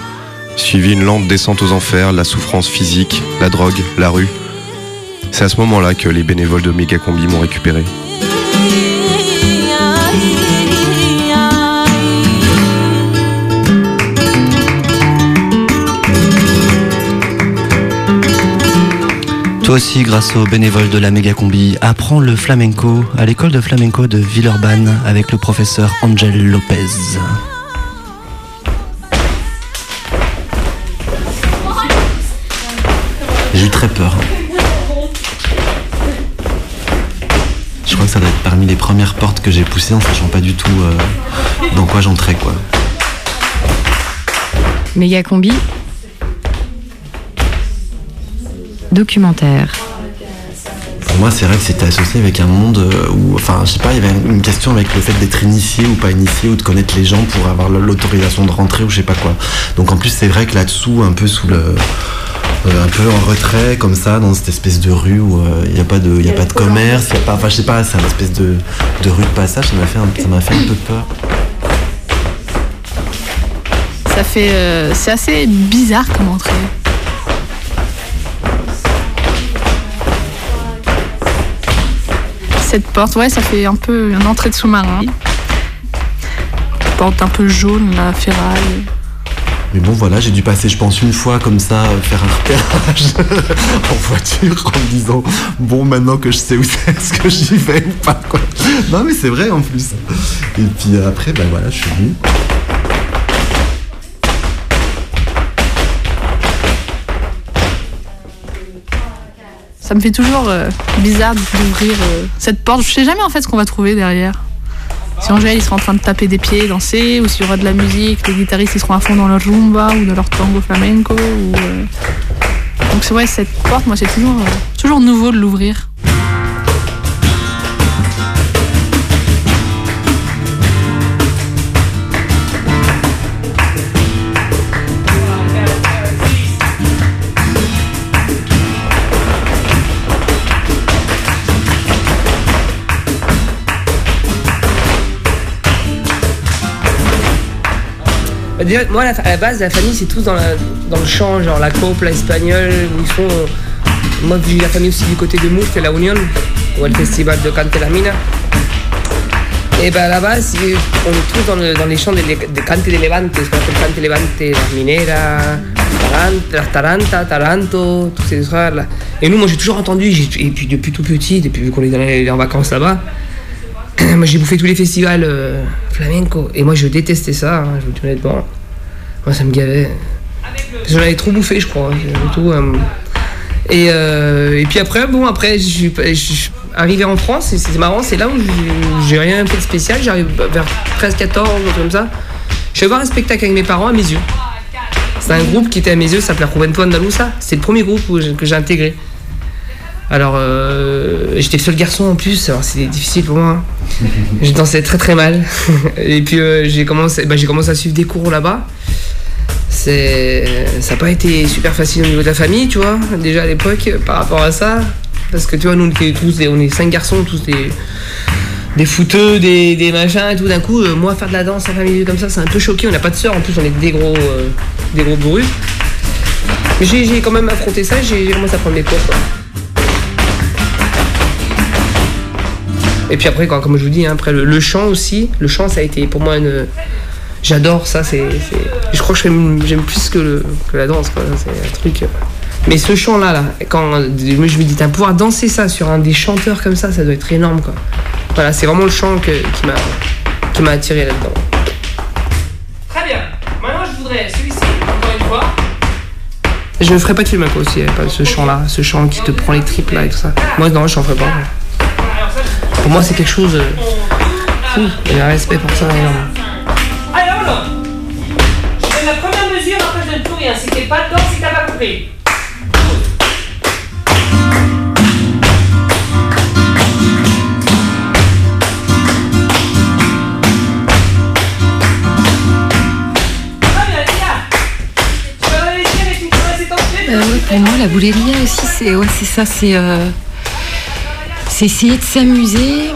Suivi une lente descente aux enfers, la souffrance physique, la drogue, la rue. C'est à ce moment-là que les bénévoles de Megacombi m'ont récupéré. Toi aussi, grâce aux bénévoles de la méga combi, apprends le flamenco à l'école de flamenco de Villeurbanne avec le professeur Angel Lopez. J'ai eu très peur. Je crois que ça doit être parmi les premières portes que j'ai poussées en sachant pas du tout euh, dans quoi j'entrais quoi. Méga combi. Documentaire. Pour moi, c'est vrai que c'était associé avec un monde euh, où, enfin, je sais pas, il y avait une question avec le fait d'être initié ou pas initié ou de connaître les gens pour avoir l'autorisation de rentrer ou je sais pas quoi. Donc en plus, c'est vrai que là-dessous, un peu sous le, euh, un peu en retrait comme ça, dans cette espèce de rue où euh, il n'y a pas de, y a pas de commerce, y a pas, enfin, je sais pas, c'est une espèce de, de rue de passage. Ça m'a fait, un, ça m'a fait un peu peur. Ça fait. euh, c'est assez bizarre comme entrée. Cette porte, ouais, ça fait un peu une entrée de sous-marin. Porte un peu jaune, la ferraille. Mais bon, voilà, j'ai dû passer, je pense, une fois comme ça, euh, faire un repérage en voiture en me disant bon, maintenant que je sais où c'est, est-ce que j'y vais ou pas quoi. Non, mais c'est vrai en plus. Et puis euh, après, ben voilà, je suis venu. Ça me fait toujours euh, bizarre d'ouvrir cette porte. Je sais jamais en fait ce qu'on va trouver derrière. Si Angèle ils seront en train de taper des pieds, danser, ou s'il y aura de la musique, les guitaristes ils seront à fond dans leur rumba ou dans leur tango flamenco. Ou, euh. Donc cette porte, moi c'est toujours, euh, toujours nouveau de l'ouvrir. Moi, à la, base, la famille, c'est tous dans, le champ, genre la copla espagnole, où ils font. Moi, j'ai la famille aussi du côté de Murcia, la Union, a le festival de Cante la Mina. Et ben là-bas, on est tous dans, le- dans les champs de, de Cante de Levante, ce qu'on appelle Cante Levante, la Minera, Taranta, Taranta, Taranto, tous ces histoires-là. Et nous, moi, j'ai toujours entendu, et puis depuis tout petit, depuis qu'on est en vacances là-bas, moi j'ai bouffé tous les festivals euh, flamenco et moi je détestais ça, hein, je vous dis honnêtement. Moi ça me gavait. J'en avais trop bouffé je crois. euh. et, euh, et puis après, bon après je suis arrivé en France et c'est marrant, c'est là où j'ai- rien fait de spécial, j'arrive vers 13-14 ou comme ça. Je vais voir un spectacle avec mes parents à mes yeux. C'est un groupe qui était à mes yeux, ça s'appelait Juventud Andalusa. C'est le premier groupe que j'ai intégré. Alors, euh, j'étais le seul garçon en plus, alors c'était difficile pour moi. Je dansais très très mal. Et puis euh, j'ai commencé, bah, j'ai commencé à suivre des cours là-bas. C'est, ça n'a pas été super facile au niveau de la famille, tu vois, déjà à l'époque par rapport à ça. Parce que tu vois, nous on était tous des, on est cinq garçons, tous des, des footeux, des, des machins et tout. D'un coup, euh, moi faire de la danse en famille comme ça, c'est un peu choqué. On n'a pas de sœurs, en plus on est des gros, euh, des gros bourrus. Mais j'ai, quand même affronté ça, j'ai j'ai commencé à prendre mes cours. quoi. Et puis après, quand, comme je vous dis, hein, après le, le chant aussi, le chant ça a été pour moi une. J'adore ça, c'est. Je crois que j'aime plus que, le- que la danse, quoi. C'est un truc. euh. Mais ce chant-là, là, quand je me dis, t'as pouvoir danser ça sur un des chanteurs comme ça, ça doit être énorme, quoi. Voilà, c'est vraiment le chant que- qui m'a qui m'a attiré là-dedans. Très bien. Maintenant, je voudrais celui-ci, encore une fois. Je ne ferai pas de film quoi aussi, pas ce chant-là, ce chant qui te prend les tripes là et tout ça. Moi, non, je n'en ferai pas. Pour moi, c'est quelque chose. euh, fou. Il y a un respect pour ça énorme. Alors, je fais la première mesure, après je ne plus rien. Si t'es pas dedans, si t'as pas compris. Euh, ouais, pour moi, la bouléria aussi, c'est ouais, c'est ça, c'est euh, c'est essayer de s'amuser,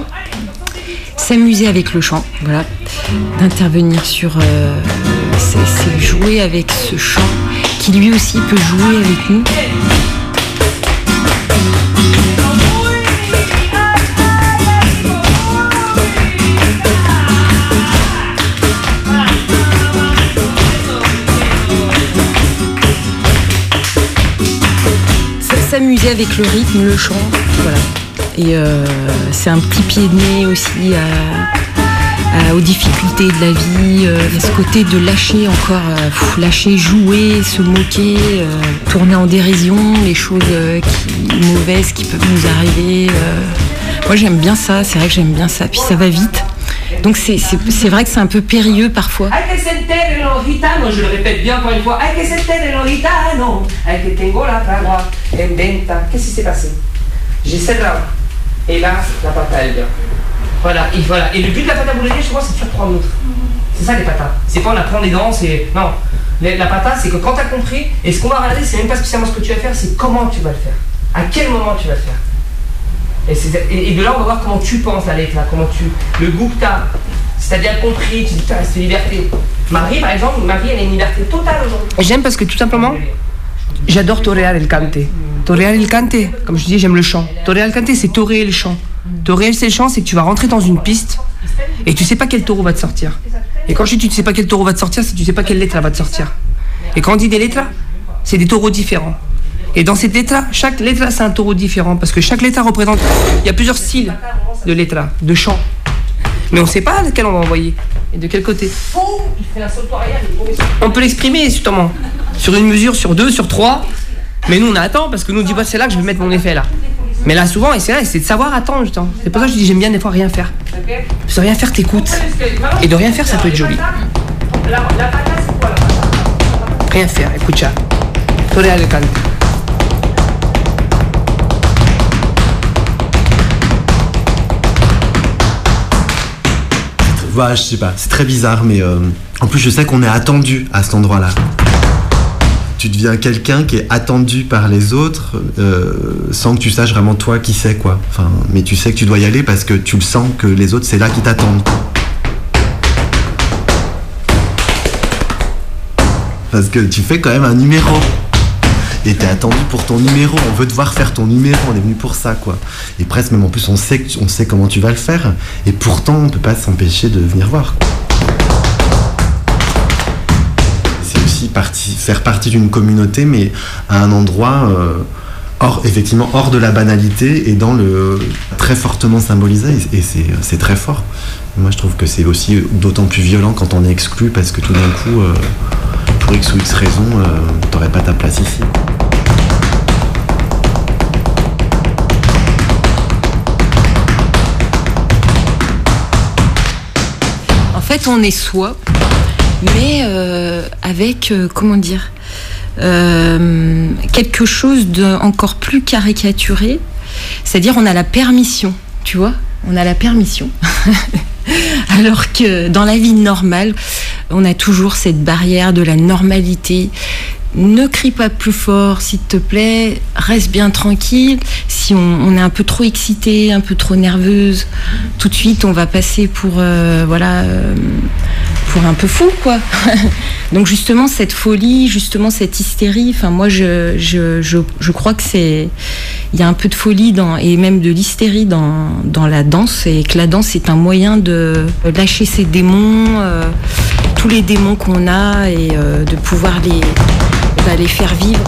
s'amuser avec le chant, voilà, d'intervenir sur, euh, c'est jouer avec ce chant qui lui aussi peut jouer avec nous. S'amuser avec le rythme, le chant, voilà. Et euh, c'est un petit pied de nez aussi à- aux difficultés de la vie, euh, ce côté de lâcher encore, euh, lâcher, jouer, se moquer, euh, tourner en dérision les choses euh, mauvaises qui peuvent nous arriver. euh. Moi j'aime bien ça, c'est vrai que j'aime bien ça, puis ça va vite. Donc c'est vrai que c'est un peu périlleux parfois. Hay que sentir los gitanos, je le répète bien encore une fois. Hay que sentir los gitanos. Que tengo la fragua en venta. Qu'est-ce qui s'est passé? J'ai cerrado. Et là, la pata elle vient. Voilà, et voilà. Et le but de la pata boulonnée, je crois, c'est de surprendre l'autre. C'est ça les patas. C'est pas on apprend les dents, c'est. Non. La, la pata, c'est que quand t'as compris, et ce qu'on va regarder, c'est même pas spécialement ce que tu vas faire, c'est comment tu vas le faire. À quel moment tu vas le faire. Et, c'est- et- et de là, on va voir comment tu penses la lettre, là, comment tu. Le goût que t'as. Si t'as bien compris, tu dis, putain, c'est liberté. Marie, par exemple, Marie, elle a une liberté totale aujourd'hui. J'aime parce que tout simplement, j'adore torear el cante. Torear el cante, comme je dis, j'aime le chant. Torear el cante, c'est toréer le chant. Toréer c'est le chant, c'est que tu vas rentrer dans une piste et tu sais pas quel taureau va te sortir. Et quand je dis tu sais pas quel taureau va te sortir, c'est que tu sais pas quelle lettre va te sortir. Et quand on dit des lettres, c'est des taureaux différents. Et dans cette lettre, chaque lettre c'est un taureau différent parce que chaque lettre représente. Il y a plusieurs styles de lettres, de chant. Mais on sait pas lequel on va envoyer et de quel côté. On peut l'exprimer justement sur une mesure, sur deux, sur trois. Mais nous on attend parce que nous on dit bah, c'est là que je vais mettre mon effet là. Mais là souvent, et c'est c'est de savoir attendre justement. C'est pour ça que je dis j'aime bien des fois rien faire. Parce que rien faire t'écoutes. Et de rien faire ça peut être joli. Rien faire, écoute ça. Canto. Ouais, je sais pas, c'est très bizarre, mais euh, en plus, je sais qu'on est attendu à cet endroit-là. Tu deviens quelqu'un qui est attendu par les autres euh, sans que tu saches vraiment toi qui c'est, quoi. Enfin, mais tu sais que tu dois y aller parce que tu le sens que les autres, c'est là qui t'attendent. Parce que tu fais quand même un numéro. Et t'es attendu pour ton numéro, on veut te voir faire ton numéro, on est venu pour ça quoi. Et presque même en plus on sait, on sait comment tu vas le faire. Et pourtant on peut pas s'empêcher de venir voir. Faire partie d'une communauté mais à un endroit euh, hors, effectivement hors de la banalité et dans le très fortement symbolisé et, c'est très fort. Moi je trouve que c'est aussi d'autant plus violent quand on est exclu parce que tout d'un coup euh, pour X ou X raison euh, t'aurais pas ta place ici. En fait, on est soi, mais euh, avec, euh, comment dire, euh, quelque chose de encore plus caricaturé. C'est-à-dire, on a la permission, tu vois On a la permission. Alors que dans la vie normale, on a toujours cette barrière de la normalité. Ne crie pas plus fort, s'il te plaît. Reste bien tranquille. Si on, est un peu trop excité, un peu trop nerveuse, tout de suite, on va passer pour, euh, voilà, euh, pour un peu fou, quoi. Donc justement, cette folie, justement cette hystérie. Enfin, moi, je, crois que c'est, il y a un peu de folie dans, et même de l'hystérie dans, dans la danse, et que la danse est un moyen de lâcher ses démons, euh, tous les démons qu'on a, et euh, de pouvoir les, bah, faire vivre.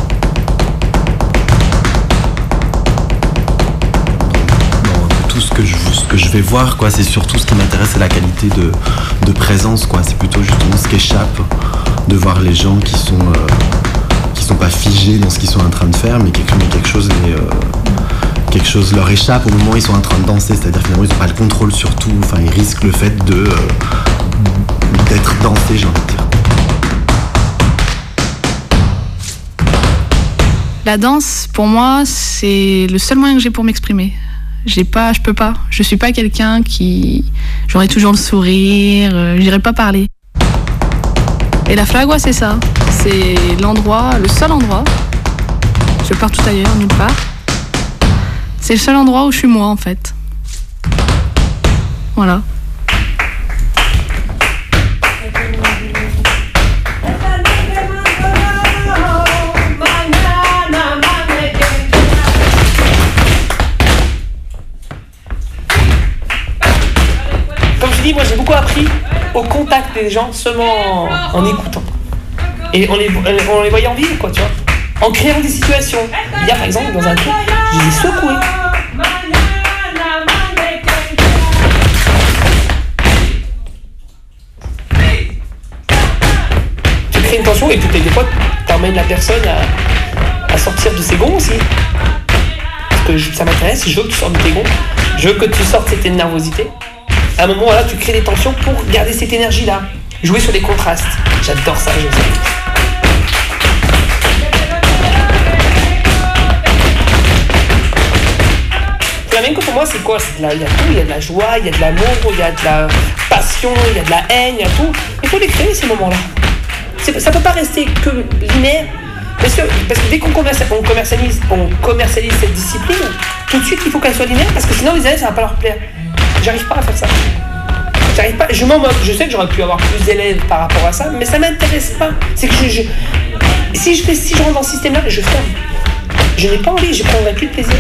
tout ce que je, que je vais voir, quoi, c'est surtout ce qui m'intéresse, c'est la qualité de, de présence, quoi. C'est plutôt justement ce qui échappe de voir les gens qui sont, euh, qui sont pas figés dans ce qu'ils sont en train de faire, mais quelque, quelque chose euh, quelque chose leur échappe au moment où ils sont en train de danser. C'est-à-dire finalement ils n'ont pas le contrôle sur tout. Enfin, ils risquent le fait de d'être envie de dire. La danse, pour moi, c'est le seul moyen que j'ai pour m'exprimer. J'ai pas, je peux pas. Je suis pas quelqu'un qui, j'aurai toujours le sourire, euh, j'irai pas parler. Et la flagua, c'est ça. C'est l'endroit, le seul endroit. Je pars tout ailleurs, nulle part. C'est le seul endroit où je suis moi, en fait. Voilà. Appris au contact des gens seulement en, en écoutant. Et en les, en les voyant vivre, quoi, tu vois. En créant des situations. Il y a par exemple dans un truc, je les ai secoués. Tu crées une tension et puis des fois, t'emmènes la personne à, sortir de ses gonds aussi. Parce que ça m'intéresse, je veux que tu sortes de tes gonds. Je veux que tu sortes cette nervosité. À un moment, là, tu crées des tensions pour garder cette énergie-là. Jouer sur les contrastes. J'adore ça, je sais. Flamenco pour moi c'est quoi? Il y a tout, il y a de la joie, il y a de l'amour, il y a de la passion, il y a de la haine, il y a tout. Il faut les créer ces moments-là. Ça peut pas rester que linéaire. Parce que, dès qu'on commercialise, on commercialise, on commercialise cette discipline, tout de suite il faut qu'elle soit linéaire parce que sinon les élèves ça va pas leur plaire. J'arrive pas à faire ça. J'arrive pas, je sais que j'aurais pu avoir plus d'élèves par rapport à ça, mais ça m'intéresse pas. C'est que si je fais, si je rentre dans ce système-là, je ferme. Je n'ai pas envie, je prendrai plus de plaisir.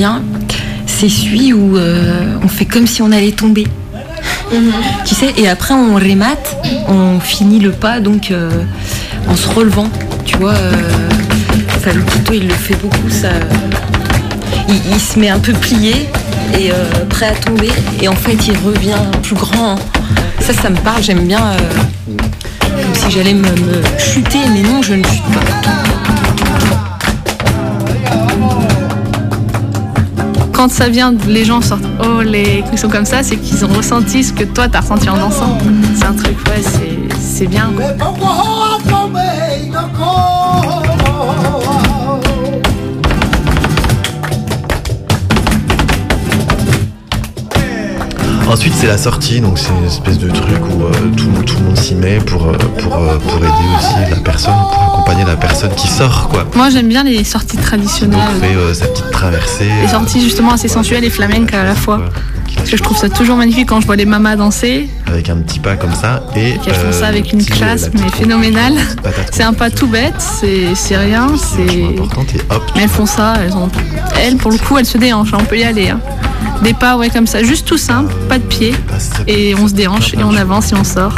Bien, c'est celui où euh, on fait comme si on allait tomber. Tu sais, et après on remate, on finit le pas donc euh, en se relevant. Tu vois, euh, ça, le Quito il le fait beaucoup, ça. Il, il se met un peu plié et prêt à tomber, et en fait il revient plus grand. Ça, ça me parle, j'aime bien comme si j'allais me, me chuter, mais non, je ne chute pas. Quand ça vient, les gens sortent oh les ils sont comme ça, c'est qu'ils ont ressenti ce que toi t'as ressenti en dansant. C'est un truc, ouais, c'est- bien. Ensuite, c'est la sortie, donc c'est une espèce de truc où euh, tout, le monde- tout le monde s'y met pour, euh, pour, euh, pour aider aussi la personne, pour accompagner la personne qui sort, quoi. Moi j'aime bien les sorties Donc, traditionnelles, fait euh, sa petite traversée. les sorties justement assez sensuelles et flamenques à la fois. Parce que je trouve ça toujours magnifique quand je vois les mamas danser, avec un petit pas comme ça et qu'elles font ça avec une classe mais phénoménale. C'est un pas tout bête, c'est c'est rien, c'est. Mais elles font ça, elles ont. Elles, pour le coup, elles se déhanchent, on peut y aller. hein. Des pas, ouais, comme ça, juste tout simple, pas de pied. Et on se déhanche et on avance et on sort.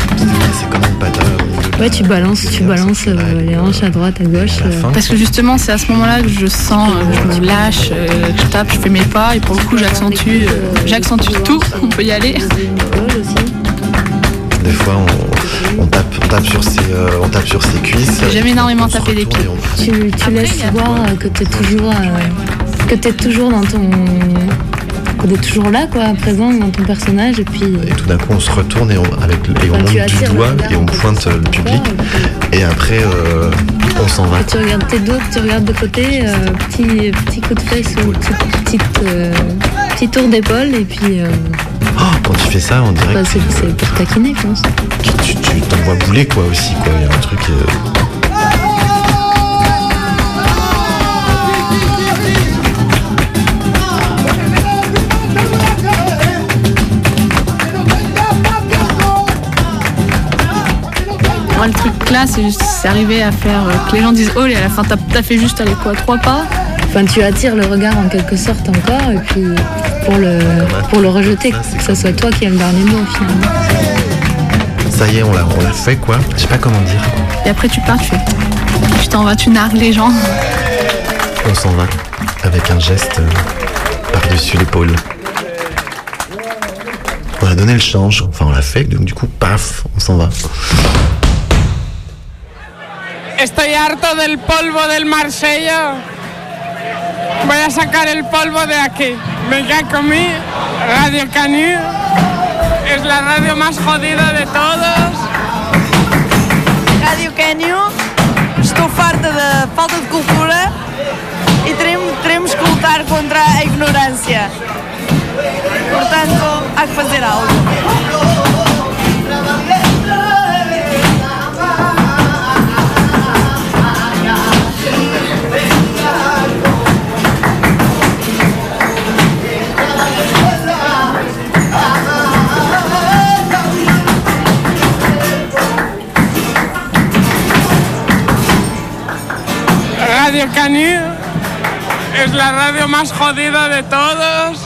Ouais, tu balances, tu balances euh, les hanches à droite, à gauche. euh. Parce que justement, c'est à ce moment-là que je sens, euh, je me lâche, euh, que je tape, je fais mes pas et pour le coup, j'accentue, euh, j'accentue tout. On peut y aller. Des fois, on, on tape, on tape sur ses, euh, on tape sur ses cuisses. J'ai jamais énormément tapé des pieds. Tu, tu laisses voir que tu es toujours, euh, que t'es toujours dans ton, que t'es toujours là, quoi, présent dans ton personnage et puis. Et tout d'un coup, on se retourne et on, avec, et on monte du doigt et on pointe euh, le public. Et après, euh, on s'en va. Tu regardes tes dos, tu regardes de côté, euh, petit, petit coup de fesse ou euh, petit tour d'épaule et puis euh, Oh, quand tu fais ça, on dirait bah, que c'est pour taquiner, je pense. tu tu t'envoies bouler quoi aussi. quoi. Il y a un truc. Moi, le truc là, c'est juste- c'est arrivé à faire euh, que les gens disent oh, et à la fin, t'as fait juste aller quoi, trois pas Enfin, tu attires le regard en quelque sorte encore et puis pour le, pour le rejeter, que ce soit toi qui as le dernier mot finalement. Ça y est, on l'a, on l'a fait quoi. Je sais pas comment dire. Et après, tu pars, tu fais. Tu t'en vas, tu nargues les gens. On s'en va avec un geste euh, par-dessus l'épaule. On a donné le change, enfin on l'a fait, donc du coup, paf, on s'en va. Estoy harto del polvo del Marsella. Voy a sacar el polvo de aquí. Venga conmigo. Radio Canú es la radio más jodida de todos. Rádio Canyon, estou farta da falta de cultura e teremos, teremos que lutar contra a ignorância. Portanto, há que fazer algo. Radio Canú es la radio más jodida de todos.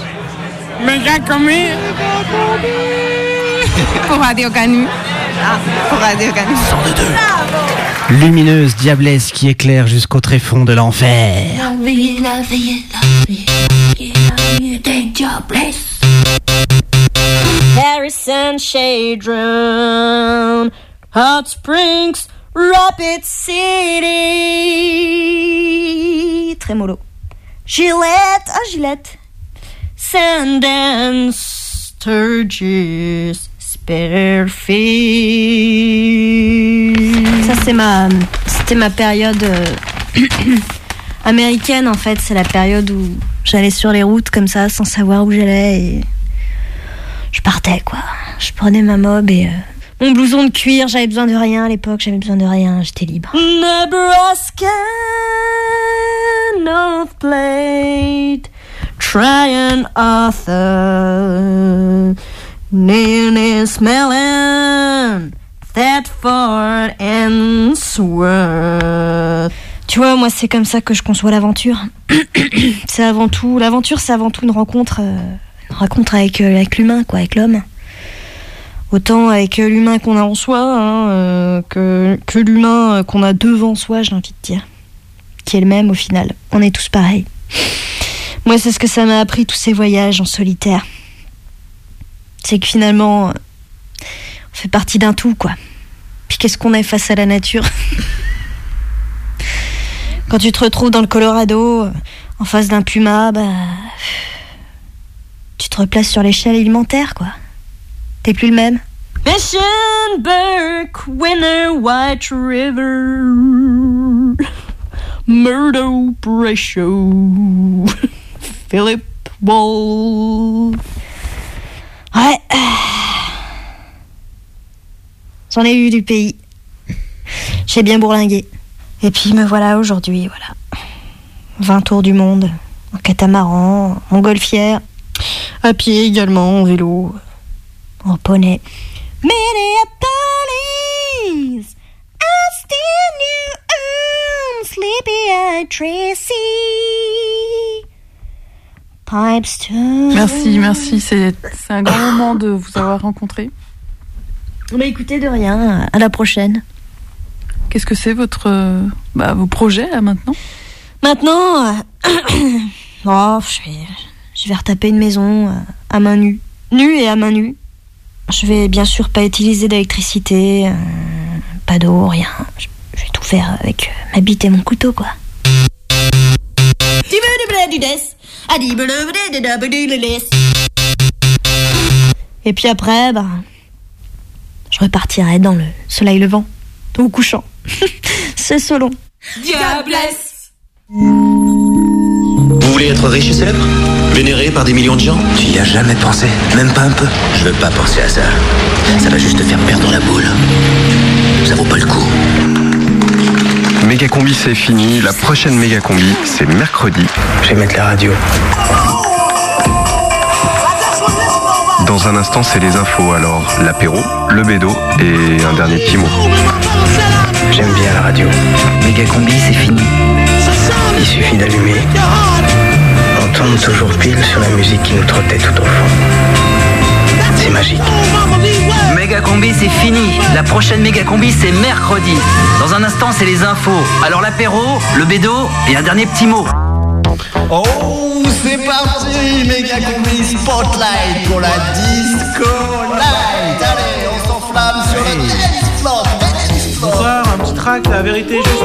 Venga conmigo. Pour Radio Canu. Ah, pour Radio Canu. Lumineuse diablesse qui éclaire jusqu'au tréfonds de l'enfer. La vie, la vie, la vie, la vie, danger bliss. Harrison, Shadron, Hot Springs, Rapid City. Trémolo. Gillette, ah Gillette. Sundance, Sturgis, Spearfield. Ça c'est ma, c'était ma période euh, américaine en fait. C'est la période où j'allais sur les routes comme ça sans savoir où j'allais et je partais quoi. Je prenais ma mob et euh, mon blouson de cuir, j'avais besoin de rien à l'époque, j'avais besoin de rien, j'étais libre. Nebraska, North Plate, Tryon Arthur, Thetford and. Tu vois, moi c'est comme ça que je conçois l'aventure. c'est avant tout, l'aventure c'est avant tout une rencontre, euh, une rencontre avec, euh, avec l'humain, quoi, avec l'homme. Autant avec euh, l'humain qu'on a en soi, hein, euh, que, que l'humain euh, qu'on a devant soi, j'ai envie de dire. Qui est le même au final. On est tous pareils. Moi, c'est ce que ça m'a appris, tous ces voyages en solitaire. C'est que finalement, on fait partie d'un tout, quoi. Puis qu'est-ce qu'on est face à la nature? Quand tu te retrouves dans le Colorado, en face d'un puma, bah. Tu te replaces sur l'échelle alimentaire, quoi. T'es plus le même? Mission Burke, Winner White River, Murdo Brescio, Philip Wall. Ouais. J'en ai eu du pays. J'ai bien bourlingué. Et puis me voilà aujourd'hui, voilà. 20 tours du monde, en catamaran, en golfière, à pied également, en vélo, en poney. Minneapolis, Ulm, Sleepy-eyed Tracy, Pipestone. Merci, merci. C'est un grand moment de vous avoir rencontré. Bah écoutez, de rien, à la prochaine. Qu'est-ce que c'est votre, bah, vos projets là maintenant? Maintenant, euh, oh, je, vais, je vais retaper une maison euh, à main nue. Nue et à main nue. Je vais bien sûr pas utiliser d'électricité, euh, pas d'eau, rien. Je, je vais tout faire avec euh, ma bite et mon couteau, quoi. Et puis après, bah, je repartirai dans le soleil levant ou couchant. C'est selon. Diablesse voulez être riche et célèbre Vénéré par des millions de gens Tu y as jamais pensé Même pas un peu Je veux pas penser à ça. Ça va juste te faire perdre la boule. Ça vaut pas le coup. Méga combi c'est fini, la prochaine méga combi c'est mercredi. Je vais mettre la radio. Dans un instant c'est les infos, alors l'apéro, le bédo et un dernier petit mot. J'aime bien la radio. Méga combi, c'est fini. Il suffit d'allumer. On tombe toujours pile sur la musique qui nous trottait tout au fond. C'est magique. Méga combi, c'est fini. La prochaine méga combi, c'est mercredi. Dans un instant, c'est les infos. Alors l'apéro, le bédo et un dernier petit mot. Oh, c'est parti, méga combi spotlight pour la disco light. Allez, on s'enflamme sur le dance floor, dance floor. Bonsoir, un petit track, la vérité justice.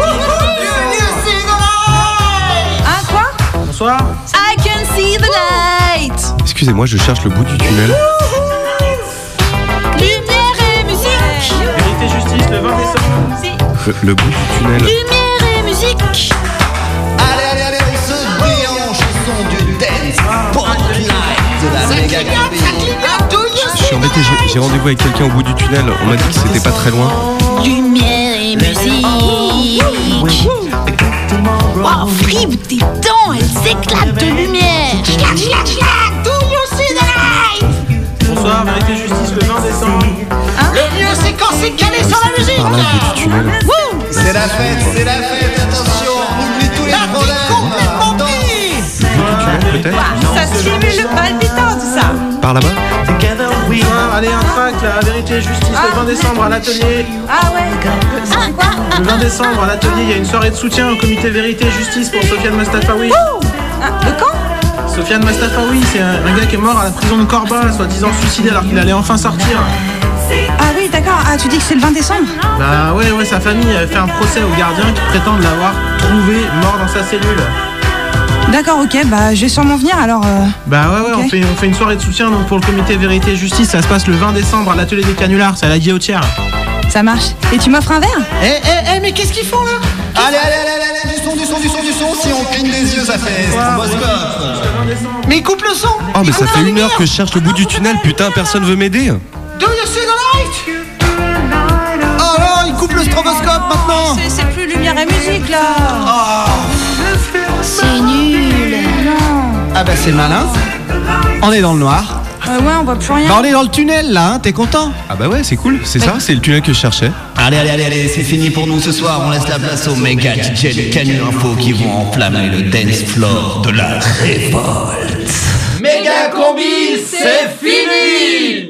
Hein, quoi? Bonsoir. See the light. Excusez-moi, je cherche le bout du tunnel. Lumière et musique. Vérité justice le 20 décembre. Le, le bout du tunnel. Lumière et musique. Allez, allez, allez, on se déhanche au son du dance spotlight de la méga. Je suis embêté, j'ai- j'ai rendez-vous avec quelqu'un au bout du tunnel. On m'a dit que c'était pas très loin. Lumière Frive, tes dents, elles s'éclatent de lumière. Chlat, chlat, chlat, do you see the light? Bonsoir, vérité justice le 20 décembre. Le mieux, c'est quand c'est calé sur la musique. C'est la fête, c'est la fête, attention, on oublie tous les problèmes. Peut-être Ça stimule le palpitant, tout ça. Par là-bas Bonsoir, allez, un track, la vérité justice le 20 décembre à l'atelier. Ah ouais. Ah, quoi? Le 20 décembre à l'atelier, il y a une soirée de soutien au comité vérité justice pour Sofiane Mustafaoui. Ah, de quand Sofiane Mustafaoui, c'est un, gars qui est mort à la prison de Corba, soi-disant suicidé alors qu'il allait enfin sortir. Ah oui, d'accord. Ah, tu dis que c'est le 20 décembre? Bah ouais, ouais, sa famille a fait un procès au gardien qui prétendent l'avoir trouvé mort dans sa cellule. D'accord, ok, bah je vais sûrement venir alors. euh, Bah ouais, ouais, on, fait, on fait une soirée de soutien donc, pour le comité vérité justice, ça se passe le 20 décembre à l'atelier des canulars, c'est à la guillotière. Ça marche. Et tu m'offres un verre? Eh, eh, eh, mais qu'est-ce qu'ils font là? Allez, allez, allez, allez, allez, du son, du son, du son, du son. Si on cligne des yeux, ça fait stroboscope. Mais il coupe le son. Oh, mais ça fait une heure que je cherche le bout du tunnel, putain, personne veut m'aider. Do you see the light Oh non, il coupe le stroboscope maintenant. C'est- C'est plus lumière et musique là. C'est nul. Ah bah c'est malin. On est dans le noir. Euh, ouais, on voit plus rien. Bah on est dans le tunnel là, hein, t'es content Ah bah ouais, c'est cool, c'est ça, c'est le tunnel que je cherchais. Allez, allez, allez, allez, c'est fini pour nous ce soir. On laisse la place aux méga DJ de Canu Info qui vont enflammer le dance floor de la révolte. Méga combi, c'est fini